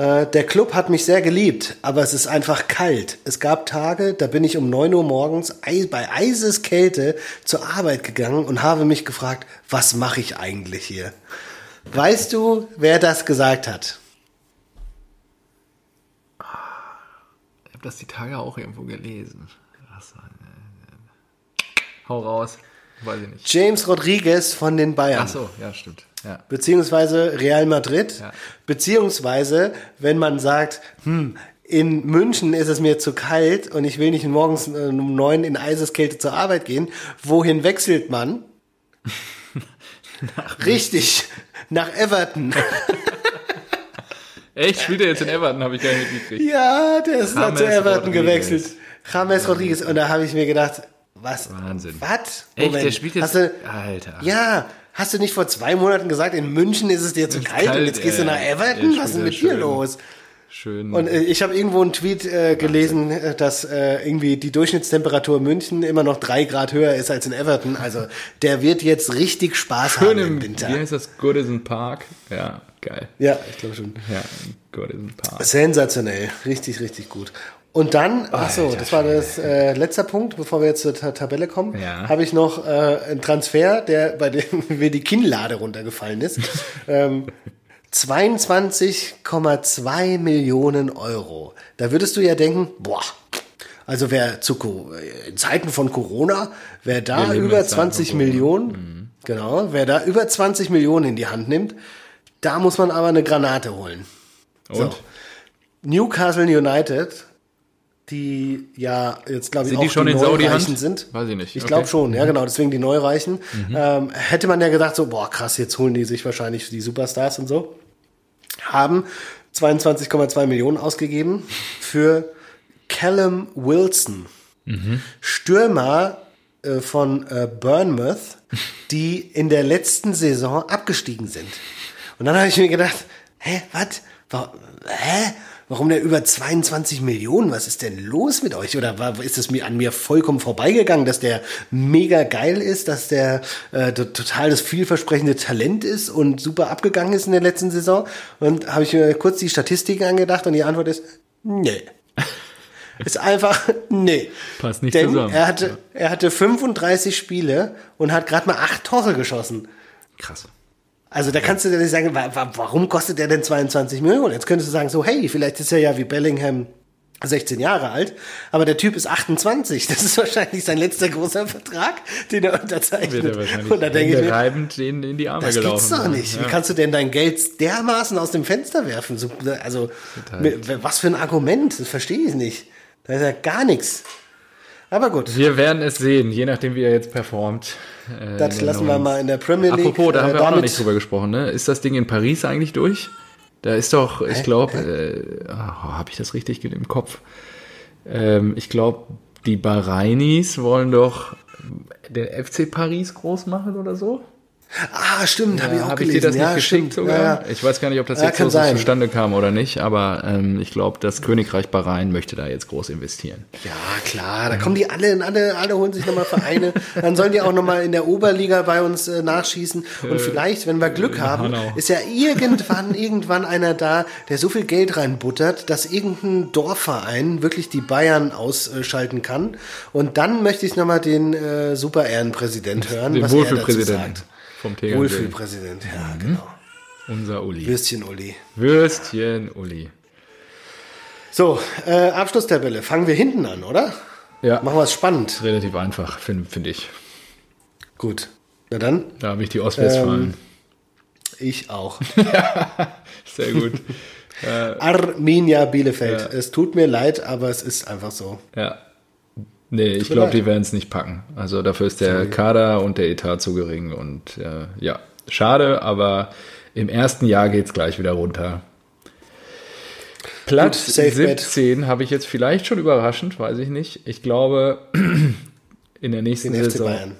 A: äh, der Club hat mich sehr geliebt, aber es ist einfach kalt. Es gab Tage, da bin ich um neun Uhr morgens bei Eiseskälte zur Arbeit gegangen und habe mich gefragt, was mache ich eigentlich hier? Weißt du, wer das gesagt hat?
B: Ich habe das die Tage auch irgendwo gelesen. Hau raus. Weiß ich nicht.
A: James Rodriguez von den Bayern.
B: Ach so, ja, stimmt. Ja.
A: Beziehungsweise Real Madrid. Ja. Beziehungsweise, wenn man sagt, hm, in München ist es mir zu kalt und ich will nicht morgens äh, um neun in Eiseskälte zur Arbeit gehen, wohin wechselt man? nach Richtig, nach Everton.
B: Echt? Spielt er jetzt in Everton? Habe ich gar nicht mitgekriegt.
A: Ja, der ist James zu Everton Rodriguez. gewechselt. James Rodriguez. Und da habe ich mir gedacht, was?
B: Wahnsinn.
A: Was?
B: Echt, der spielt jetzt.
A: Du,
B: Alter.
A: Ja, hast du nicht vor zwei Monaten gesagt, in München ist es dir zu kalt, kalt, und jetzt gehst äh, du nach Everton? Was ist denn mit schön. dir los?
B: Schön.
A: Und äh, ich habe irgendwo einen Tweet äh, gelesen, äh, dass äh, irgendwie die Durchschnittstemperatur in München immer noch drei Grad höher ist als in Everton. Also der wird jetzt richtig Spaß Schön haben im, im Winter.
B: Wie heißt das? Goodison Park? Ja, geil.
A: Ja, ich glaube schon.
B: Ja, Goodison Park.
A: Sensationell. Richtig, richtig gut. Und dann, ach so, das war das äh, letzte Punkt, bevor wir jetzt zur Ta Tabelle kommen, ja. habe ich noch äh, einen Transfer, der bei dem mir die Kinnlade runtergefallen ist. ähm, 22,2 Millionen Euro. Da würdest du ja denken, boah, also wer zu in Zeiten von Corona, wer da über 20 Millionen, mhm. genau, wer da über 20 Millionen in die Hand nimmt, da muss man aber eine Granate holen.
B: Und? So.
A: Newcastle United die ja jetzt glaube ich
B: sind auch die, schon die Neureichen
A: sind.
B: Weiß ich nicht.
A: Ich glaube schon, ja mhm. genau, deswegen die Neureichen. Mhm. Ähm, hätte man ja gedacht so, boah krass, jetzt holen die sich wahrscheinlich die Superstars und so. Haben 22,2 Millionen ausgegeben für Callum Wilson, Stürmer äh, von äh, Bournemouth, die in der letzten Saison abgestiegen sind. Und dann habe ich mir gedacht, hä, was? Wa- Hä? Warum der über 22 Millionen? Was ist denn los mit euch? Oder war, ist es mir an mir vollkommen vorbeigegangen, dass der mega geil ist, dass der äh, to- total das vielversprechende Talent ist und super abgegangen ist in der letzten Saison? Und habe ich mir kurz die Statistiken angedacht und die Antwort ist, nee. Ist einfach, nee.
B: Passt nicht
A: Denn
B: zusammen.
A: Er hatte, er hatte 35 Spiele und hat gerade mal acht Tore geschossen.
B: Krass.
A: Also da kannst du dir nicht sagen, wa wa warum kostet der denn 22 Millionen? Jetzt könntest du sagen, so, hey, vielleicht ist er ja wie Bellingham 16 Jahre alt, aber der Typ ist 28. Das ist wahrscheinlich sein letzter großer Vertrag, den er unterzeichnet.
B: Wird er wahrscheinlich
A: und da denke ich mir,
B: reibend in, in die Arme
A: das
B: gelaufen.
A: gibt's doch nicht.
B: Ja.
A: Wie kannst du denn dein Geld dermaßen aus dem Fenster werfen? So, Also, mit- was für ein Argument? Das verstehe ich nicht. Da ist ja gar nichts. Aber gut,
B: Wir werden es sehen, je nachdem, wie er jetzt performt. äh,
A: das lassen wir mal in der Premier League.
B: Apropos, da
A: äh,
B: haben wir auch noch nicht drüber gesprochen, ne? Ist das Ding in Paris eigentlich durch? Da ist doch, ich glaube, äh, oh, habe ich das richtig im Kopf? Ähm, ich glaube, die Bahrainis wollen doch den FC Paris groß machen oder so?
A: Ah, stimmt, habe ich auch
B: ich
A: gelesen.
B: dir das nicht
A: ja,
B: geschickt
A: stimmt.
B: sogar?
A: Ja, ja.
B: Ich weiß gar nicht, ob das
A: Ja,
B: jetzt so
A: sein.
B: zustande kam oder nicht, aber ähm, ich glaube, das Königreich Bahrain möchte da jetzt groß investieren.
A: Ja, klar, da kommen die alle, alle, alle holen sich nochmal Vereine. Dann sollen die auch nochmal in der Oberliga bei uns äh, nachschießen. Und vielleicht, wenn wir Glück haben,
B: Hanau.
A: ist ja irgendwann, irgendwann einer da, der so viel Geld reinbuttert, dass irgendein Dorfverein wirklich die Bayern ausschalten kann. Und dann möchte ich nochmal den äh, super Ehrenpräsident hören,
B: Den
A: was er dazu sagt.
B: Vom Tegernsee.
A: Wohlfühlpräsident, ja, genau.
B: Unser Uli.
A: Würstchen Uli.
B: Würstchen Uli.
A: So, äh, Abschlusstabelle. Fangen wir hinten an, oder?
B: Ja,
A: Machen wir es spannend.
B: relativ einfach, finde find ich.
A: Gut. Na dann,
B: Da habe ich die Ostwestfalen.
A: ich auch.
B: Sehr gut.
A: Arminia Bielefeld. Es tut mir leid, aber es ist einfach so.
B: Ja. Nee, ich glaube, die werden es nicht packen. Also dafür ist der Kader und der Etat zu gering und äh, ja, schade, aber im ersten Jahr geht's gleich wieder runter. Platz
A: Gut, safe bet.
B: 17 habe ich jetzt vielleicht schon überraschend, weiß ich nicht. Ich glaube, in der nächsten
A: Den FC
B: Saison.
A: Bayern.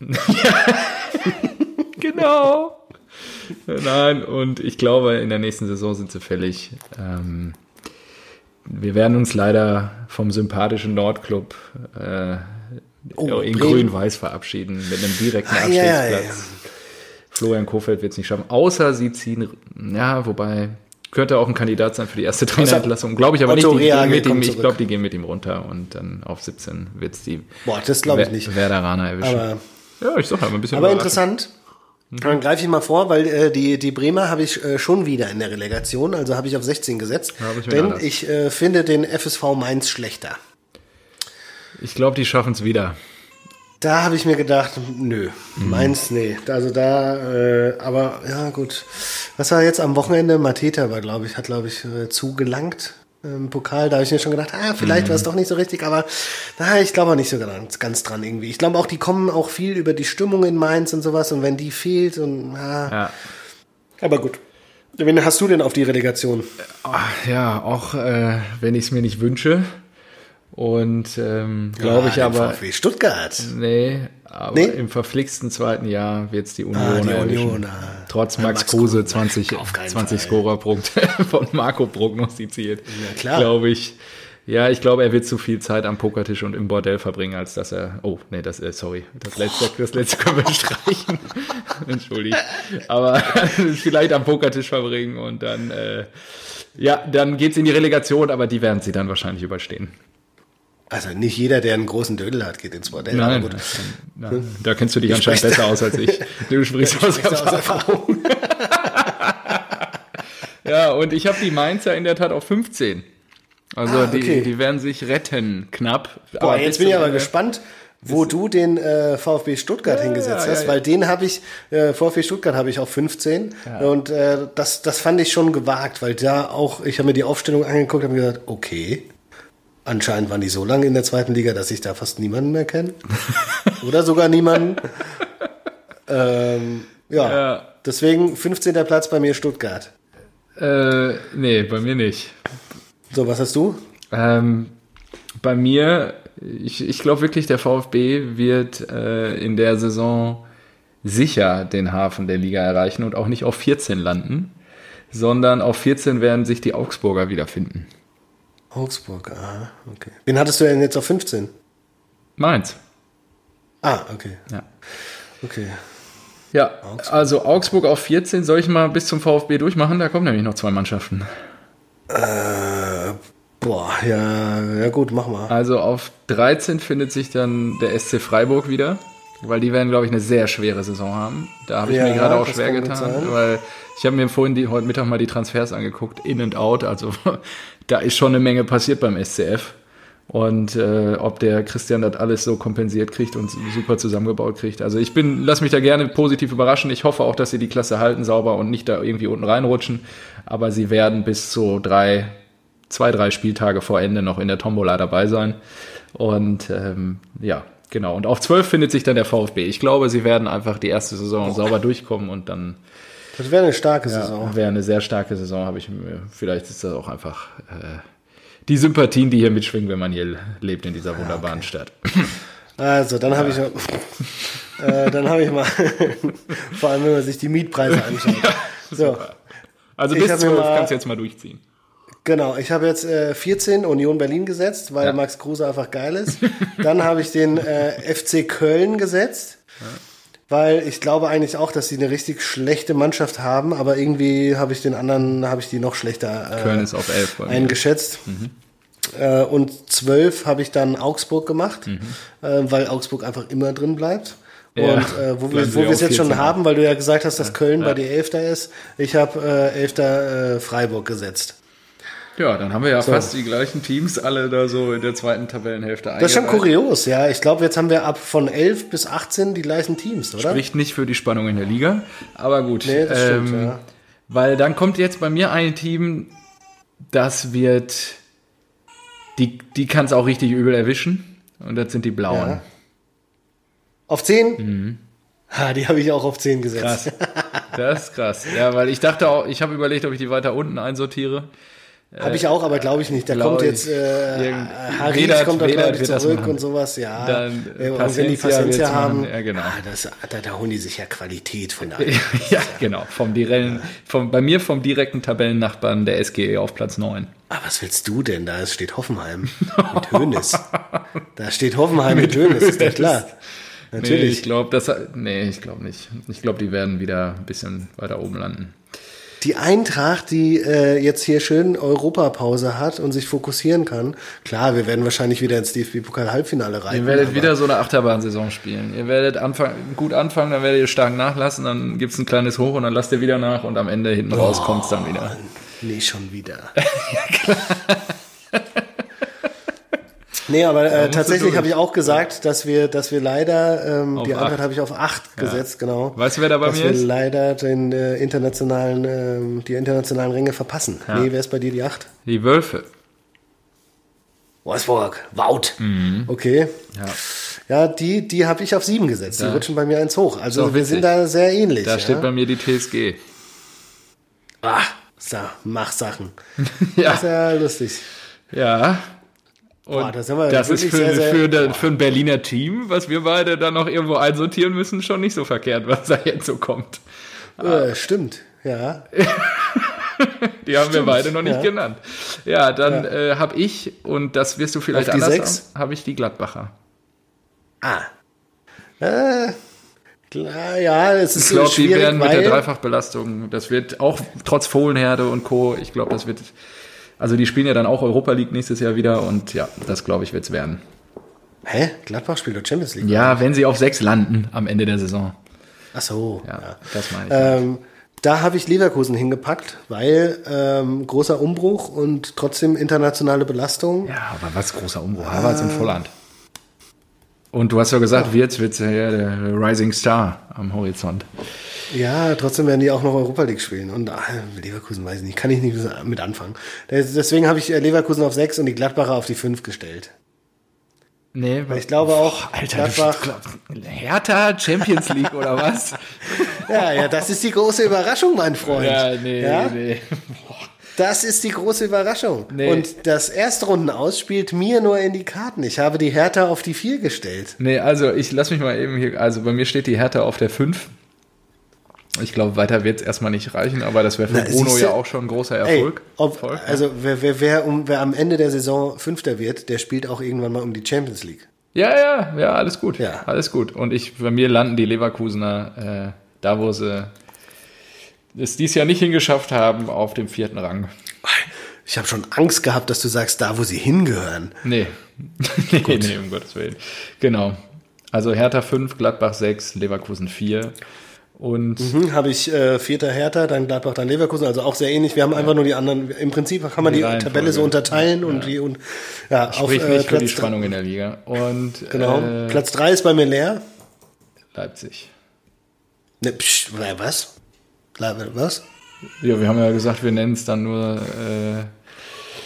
B: Genau. Nein, und ich glaube, in der nächsten Saison sind sie fällig. Ähm, wir werden uns leider vom sympathischen Nordclub äh,
A: Oh,
B: in grün-weiß verabschieden mit einem direkten
A: Ah, ja, ja,
B: Abstiegsplatz.
A: ja.
B: Florian Kofeld wird es nicht schaffen, außer sie ziehen, ja, wobei könnte auch ein Kandidat sein für die erste Trainerentlassung. Glaube ich aber
A: Otto
B: nicht. Die gehen mit ihm, ich glaube, die gehen mit ihm runter und dann auf 17 wird es die
A: Boah, das glaube ich nicht.
B: Werderaner erwischen.
A: Aber,
B: ja, ich sag mal ein bisschen
A: aber interessant. Dann greife ich mal vor, weil äh, die, die Bremer habe ich äh, schon wieder in der Relegation, also habe ich auf 16 gesetzt.
B: Ja, ich
A: denn
B: anders.
A: ich äh, finde den FSV Mainz schlechter.
B: Ich glaube, die schaffen es wieder.
A: Da habe ich mir gedacht, nö,
B: Mhm.
A: Mainz, nee. Also da, äh, aber ja gut. Was war jetzt am Wochenende? Mateta war, glaube ich, hat, glaube ich, äh, zugelangt im Pokal. Da habe ich mir schon gedacht, ah, vielleicht
B: Mhm.
A: war es doch nicht so richtig, aber na, ich glaube auch nicht so ganz, ganz dran irgendwie. Ich glaube auch, die kommen auch viel über die Stimmung in Mainz und sowas und wenn die fehlt und ah,
B: Ja.
A: aber gut. Wen hast du denn auf die Relegation?
B: Ja, auch äh, wenn ich es mir nicht wünsche. Und ähm, glaube
A: Ah,
B: ich aber,
A: VfB Stuttgart.
B: nee, aber
A: Nee?
B: im verflixten zweiten Jahr wird es die Union
A: Ah, die. Union, ah.
B: Trotz Max
A: Max
B: Kruse
A: Kruse,
B: 20,
A: auf keinen
B: 20
A: Fall.
B: Scorerpunkte von Marco prognostiziert.
A: Ja, klar.
B: Glaube ich. Ja, ich glaube, er wird zu viel Zeit am Pokertisch und im Bordell verbringen, als dass er. Oh, nee, das äh, sorry. Das letzte, das letzte können wir streichen. Entschuldigt. Aber vielleicht am Pokertisch verbringen und dann, äh, ja, dann geht's in die Relegation, aber die werden sie dann wahrscheinlich überstehen.
A: Also nicht jeder, der einen großen Dödel hat, geht ins Bordell. aber
B: Nein,
A: gut.
B: nein, da kennst du dich anscheinend
A: sprichst-
B: besser aus als ich. Du sprichst aus
A: aus
B: Erfahrung. ja, und ich habe die Mainzer in der Tat auf 15. Also
A: Ah,
B: die,
A: okay.
B: die werden sich retten, knapp.
A: Boah,
B: bis
A: jetzt bin ich aber gespannt, wo du den äh, VfB Stuttgart hingesetzt
B: ja,
A: hast,
B: ja.
A: weil den habe ich, äh, VfB Stuttgart habe ich auf 15 und äh, das, das fand ich schon gewagt, weil da auch, ich habe mir die Aufstellung angeguckt und habe mir gedacht, okay, anscheinend waren die so lange in der zweiten Liga, dass ich da fast niemanden mehr kenne. Oder sogar niemanden. ähm, ja.
B: Ja.
A: deswegen 15. Platz bei mir Stuttgart.
B: Äh, nee, bei mir nicht.
A: So, was hast du?
B: Ähm, bei mir, ich, ich glaube wirklich, der VfB wird äh, in der Saison sicher den Hafen der Liga erreichen und auch nicht auf 14 landen, sondern auf 14 werden sich die Augsburger wiederfinden.
A: Augsburg, aha, okay. Wen hattest du denn jetzt auf 15?
B: Mainz.
A: Ah, okay.
B: Ja.
A: Okay.
B: Ja, Augsburg. also Augsburg auf 14, soll ich mal bis zum VfB durchmachen? Da kommen nämlich noch zwei Mannschaften.
A: Äh, boah, ja, ja gut, mach mal.
B: Also auf 13 findet sich dann der SC Freiburg wieder, weil die werden, glaube ich, eine sehr schwere Saison haben. Da habe ich
A: Ja,
B: mir gerade auch schwer getan, weil ich habe mir vorhin die, heute Mittag mal die Transfers angeguckt, in und out. Also da ist schon eine Menge passiert beim SCF. Und äh, ob der Christian das alles so kompensiert kriegt und super zusammengebaut kriegt. Also ich bin, lass mich da gerne positiv überraschen. Ich hoffe auch, dass sie die Klasse halten sauber und nicht da irgendwie unten reinrutschen. Aber sie werden bis zu drei, zwei, drei Spieltage vor Ende noch in der Tombola dabei sein. Und ähm, ja, genau. Und auf 12 findet sich dann der VfB. Ich glaube, sie werden einfach die erste Saison sauber durchkommen und dann
A: Das wäre eine starke Saison.
B: ja, wäre eine sehr starke Saison, habe ich mir. Vielleicht ist das auch einfach äh, die Sympathien, die hier mitschwingen, wenn man hier lebt in dieser wunderbaren Stadt.
A: Also, dann habe ich äh, dann habe ich mal, vor allem wenn man sich die Mietpreise anschaut. so,
B: Also bis
A: hab mir
B: 12
A: mal-
B: kannst du jetzt mal durchziehen.
A: genau. Ich habe jetzt äh, 14 Union Berlin gesetzt, weil
B: Ja.
A: Max Kruse einfach geil ist. Dann habe ich den äh, FC Köln gesetzt. Weil ich glaube eigentlich auch, dass sie eine richtig schlechte Mannschaft haben, aber irgendwie habe ich den anderen, habe ich die noch schlechter äh,
B: Köln ist auf 11 bei mir.
A: eingeschätzt. Äh, und zwölf habe ich dann Augsburg gemacht,
B: Mhm.
A: äh, weil Augsburg einfach immer drin bleibt.
B: Ja,
A: und äh, wo wir
B: sie
A: wo wir es jetzt schon
B: 14
A: haben, weil du ja gesagt hast, dass Köln bei dir Elfter ist. Ich habe äh, Elfter äh, Freiburg gesetzt.
B: Ja, dann haben wir ja fast die gleichen Teams alle da so in der zweiten Tabellenhälfte
A: Das ist schon kurios, ja. Ich glaube, jetzt haben wir ab von 11 bis 18 die gleichen Teams, oder?
B: Spricht nicht für die Spannung in der Liga, aber gut.
A: Nee, das stimmt,
B: ähm,
A: ja.
B: Weil dann kommt jetzt bei mir ein Team, das wird, die, die kann es auch richtig übel erwischen. Und das sind die Blauen.
A: Ja. Auf 10? Ha, die habe ich auch auf 10 gesetzt.
B: Krass. Das ist krass. Ja, weil ich dachte auch, ich habe überlegt, ob ich die weiter unten einsortiere.
A: Habe ich auch, aber glaube ich nicht. Da kommt jetzt äh,
B: Vedat-
A: kommt da glaube ich zurück und sowas, ja.
B: Dann, äh,
A: Äh, und wenn die
B: Paciencia
A: haben,
B: ja, genau.
A: ah, das, da, da holen die sich ja Qualität von da.
B: ja, genau. Vom direkten, vom, bei mir vom direkten Tabellennachbarn der SGE auf Platz 9.
A: Ah, was willst du denn? Da steht Hoffenheim mit Hönes. Da steht Hoffenheim mit Hönes, ist doch klar.
B: Nee,
A: Natürlich.
B: ich glaube, das, nee, ich glaube nicht. Ich glaube, die werden wieder ein bisschen weiter oben landen.
A: Die Eintracht, die äh, jetzt hier schön Europapause hat und sich fokussieren kann. Klar, wir werden wahrscheinlich wieder ins DFB-Pokal-Halbfinale rein.
B: Ihr werdet wieder so eine Achterbahnsaison spielen. Ihr werdet anfangen, gut anfangen, dann werdet ihr stark nachlassen, dann gibt's ein kleines Hoch und dann lasst ihr wieder nach und am Ende hinten raus kommt's dann wieder.
A: Nee, schon wieder. nee, aber äh, tatsächlich habe ich auch gesagt, dass wir, dass wir leider, ähm,
B: Auf
A: die
B: acht.
A: habe ich auf 8 gesetzt, genau.
B: Weißt du, wer da bei
A: dass
B: mir
A: wir
B: ist?
A: leider den äh, internationalen, ähm, die internationalen Ränge verpassen. Nee, wer ist bei dir die 8?
B: Die Wölfe.
A: Wolfsburg, Wout.
B: Mhm.
A: Okay.
B: Ja.
A: Ja, die, die habe ich auf 7 gesetzt. Die rutschen bei mir eins hoch. Also wir sind da sehr ähnlich.
B: Da
A: ja?
B: steht bei mir die TSG.
A: ah, so, mach Sachen.
B: Ja.
A: Das ist ja lustig.
B: Ja.
A: Boah, da sind wir
B: das ist für,
A: sehr, sehr-
B: für, der- für ein Berliner Team, was wir beide dann noch irgendwo einsortieren müssen, schon nicht so verkehrt, was da jetzt so kommt.
A: Äh, stimmt, ja.
B: Die haben wir beide noch nicht
A: ja.
B: genannt. Ja, dann Äh, habe ich, und das wirst du vielleicht anders haben, habe ich die Gladbacher.
A: Ah. Äh, klar, ja, es ist
B: Ich glaube, die werden mit der Dreifachbelastung, das wird auch trotz Fohlenherde und Co., ich glaube, das wird, also die spielen ja dann auch Europa League nächstes Jahr wieder und ja, das glaube ich wird's werden.
A: Hä? Gladbach spielt doch Champions League.
B: Ja, wenn sie auf sechs landen am Ende der Saison.
A: Ach so.
B: Ja,
A: Ja.
B: das meine ich.
A: Ähm, da habe ich Leverkusen hingepackt, weil ähm, großer Umbruch und trotzdem internationale Belastung.
B: Ja, aber was großer Umbruch. Havertz in Volland. Und du hast ja gesagt, Wirtz wird ja der Rising Star am Horizont.
A: Ja, trotzdem werden die auch noch Europa League spielen. Und ah, Leverkusen weiß ich nicht, kann ich nicht mit anfangen. Des- Deswegen habe ich äh, Leverkusen auf 6 und die Gladbacher auf die 5 gestellt.
B: Nee,
A: Weil ich glaube auch,
B: Alter,
A: Gladbach.
B: du, Hertha Champions League oder was?
A: Ja, ja, das ist die große Überraschung, mein Freund.
B: ja, nee,
A: Ja?
B: nee.
A: Das ist die große Überraschung. Nee. Und das Erstrunden aus spielt mir nur in die Karten. Ich habe die Hertha auf die 4 gestellt.
B: Nee, also ich lass mich mal eben hier, also bei mir steht die Hertha auf der 5. Ich glaube, weiter wird es erstmal nicht reichen, aber das wäre für Na, Bruno ja auch schon ein großer Erfolg.
A: Ey, ob, Erfolg, also wer, wer, wer, um, wer am Ende der Saison Fünfter wird, der spielt auch irgendwann mal um die Champions League.
B: Ja, ja, ja, alles gut. Ja. Alles gut. Und ich, bei mir landen die Leverkusener äh, da, wo sie es dies Jahr nicht hingeschafft haben, auf dem vierten Rang.
A: Ich habe schon Angst gehabt, dass du sagst, da, wo sie hingehören.
B: Nee. nee, nee, um Gottes Willen. Genau. Also Hertha 5, Gladbach 6, Leverkusen 4. Und
A: mhm, habe ich äh, vierter Hertha, dann Gladbach, dann Leverkusen, also auch sehr ähnlich. Wir haben einfach nur die anderen. Im Prinzip kann man die, die Tabelle so unterteilen ja. und die und
B: ja Spricht auf äh, für die Spannung in der Liga. Und
A: genau. Äh, Platz drei ist bei mir leer.
B: Leipzig.
A: Ne, psch, was? Was?
B: Ja, wir haben ja gesagt, wir nennen es dann nur. Äh,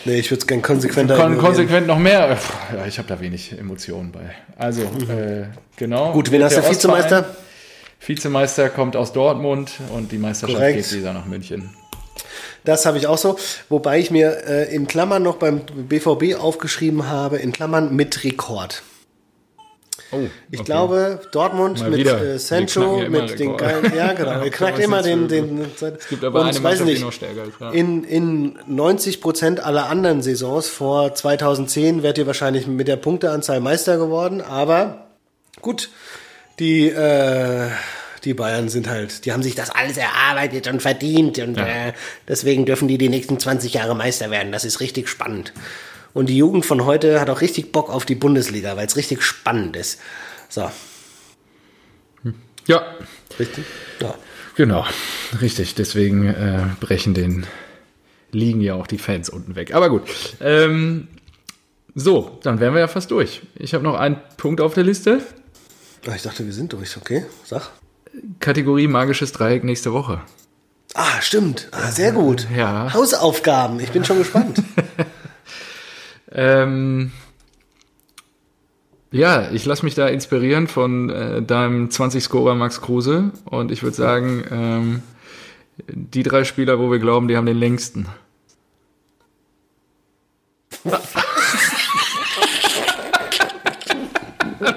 A: nee, ich würde es gerne konsequenter.
B: Kon konsequent noch mehr. Ja, ich habe da wenig Emotionen bei. Also, mhm. äh, genau.
A: Gut, wen hast du Vizemeister?
B: Vizemeister kommt aus Dortmund und die Meisterschaft Korrekt. geht wieder nach München.
A: Das habe ich auch so, wobei ich mir äh, in Klammern noch beim BVB aufgeschrieben habe, in Klammern mit Rekord. Oh, okay. Ich glaube, Dortmund Mal mit äh, Sancho, mit den geilen, ja genau, er knackt immer den, den,
B: Es gibt aber eine Mannschaft, nicht, die noch stärker ist.
A: Ja. In, in 90 Prozent aller anderen Saisons vor 2010 wärt ihr wahrscheinlich mit der Punkteanzahl Meister geworden, aber gut, die, äh, die Bayern sind halt, die haben sich das alles erarbeitet und verdient und ja. äh, deswegen dürfen die die nächsten 20 Jahre Meister werden. Das ist richtig spannend. Und die Jugend von heute hat auch richtig Bock auf die Bundesliga, weil es richtig spannend ist. So.
B: Ja. Richtig? Ja. Genau, richtig. Deswegen äh, brechen den liegen ja auch die Fans unten weg. Aber gut. Ähm, so, dann wären wir ja fast durch. Ich habe noch einen Punkt auf der Liste.
A: Ah, ich dachte, wir sind durch. Okay, sag.
B: Kategorie magisches Dreieck nächste Woche.
A: Ah, stimmt. Ah, sehr gut.
B: Ja.
A: Hausaufgaben. Ich bin schon gespannt.
B: ähm, ja, ich lasse mich da inspirieren von äh, deinem 20-Scorer Max Kruse und ich würde sagen, ähm, die drei Spieler, wo wir glauben, die haben den längsten.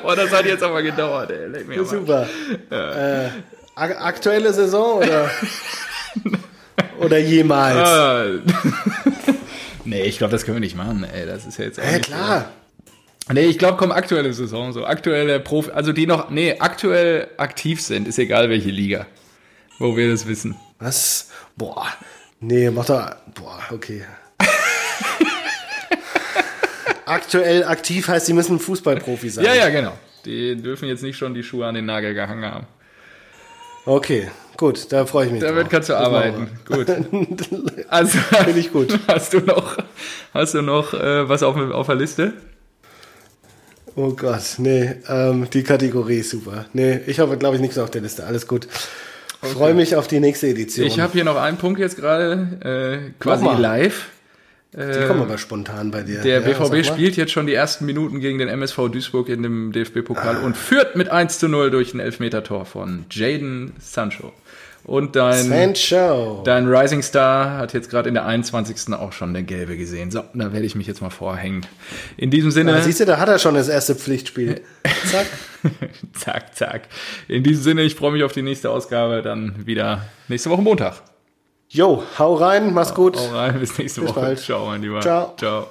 B: oh, das hat jetzt aber gedauert, ey. Leck
A: mir Super. Ja. Äh, aktuelle Saison oder, oder jemals? Ah.
B: nee, ich glaube, das können wir nicht machen, ey. Das ist ja jetzt
A: auch. Ja, klar.
B: So. Nee, ich glaube, komm, aktuelle Saison, so aktuelle Profi, also die noch, nee, aktuell aktiv sind, ist egal welche Liga, wo wir das wissen.
A: Was? Boah, nee, mach doch, boah, okay aktuell aktiv heißt, sie müssen Fußballprofi sein.
B: Ja, ja, genau. Die dürfen jetzt nicht schon die Schuhe an den Nagel gehangen haben.
A: Okay, gut, da freue ich mich.
B: Damit drauf. kannst du arbeiten. Gut.
A: Also finde ich gut.
B: Hast du noch, hast du noch äh, was auf, auf der Liste?
A: Oh Gott, nee, ähm, die Kategorie ist super. Nee, ich habe, glaube ich, nichts auf der Liste. Alles gut. Okay. Freue mich auf die nächste Edition.
B: Ich habe hier noch einen Punkt jetzt gerade, äh, quasi live.
A: Die kommen aber spontan bei dir.
B: Der ja, BVB spielt jetzt schon die ersten Minuten gegen den MSV Duisburg in dem DFB-Pokal ah. und führt mit 1 zu 0 durch ein Elfmeter-Tor von Jaden Sancho. Und dein,
A: Sancho.
B: dein Rising Star hat jetzt gerade in der 21. auch schon eine gelbe gesehen. So, da werde ich mich jetzt mal vorhängen. In diesem Sinne. Ja,
A: siehst du, da hat er schon das erste Pflichtspiel.
B: zack. zack, zack. In diesem Sinne, ich freue mich auf die nächste Ausgabe. Dann wieder nächste Woche Montag.
A: Jo, hau rein, mach's gut.
B: Hau rein, bis nächste bis Woche. Bald. Ciao, mein Lieber.
A: Ciao.
B: Ciao.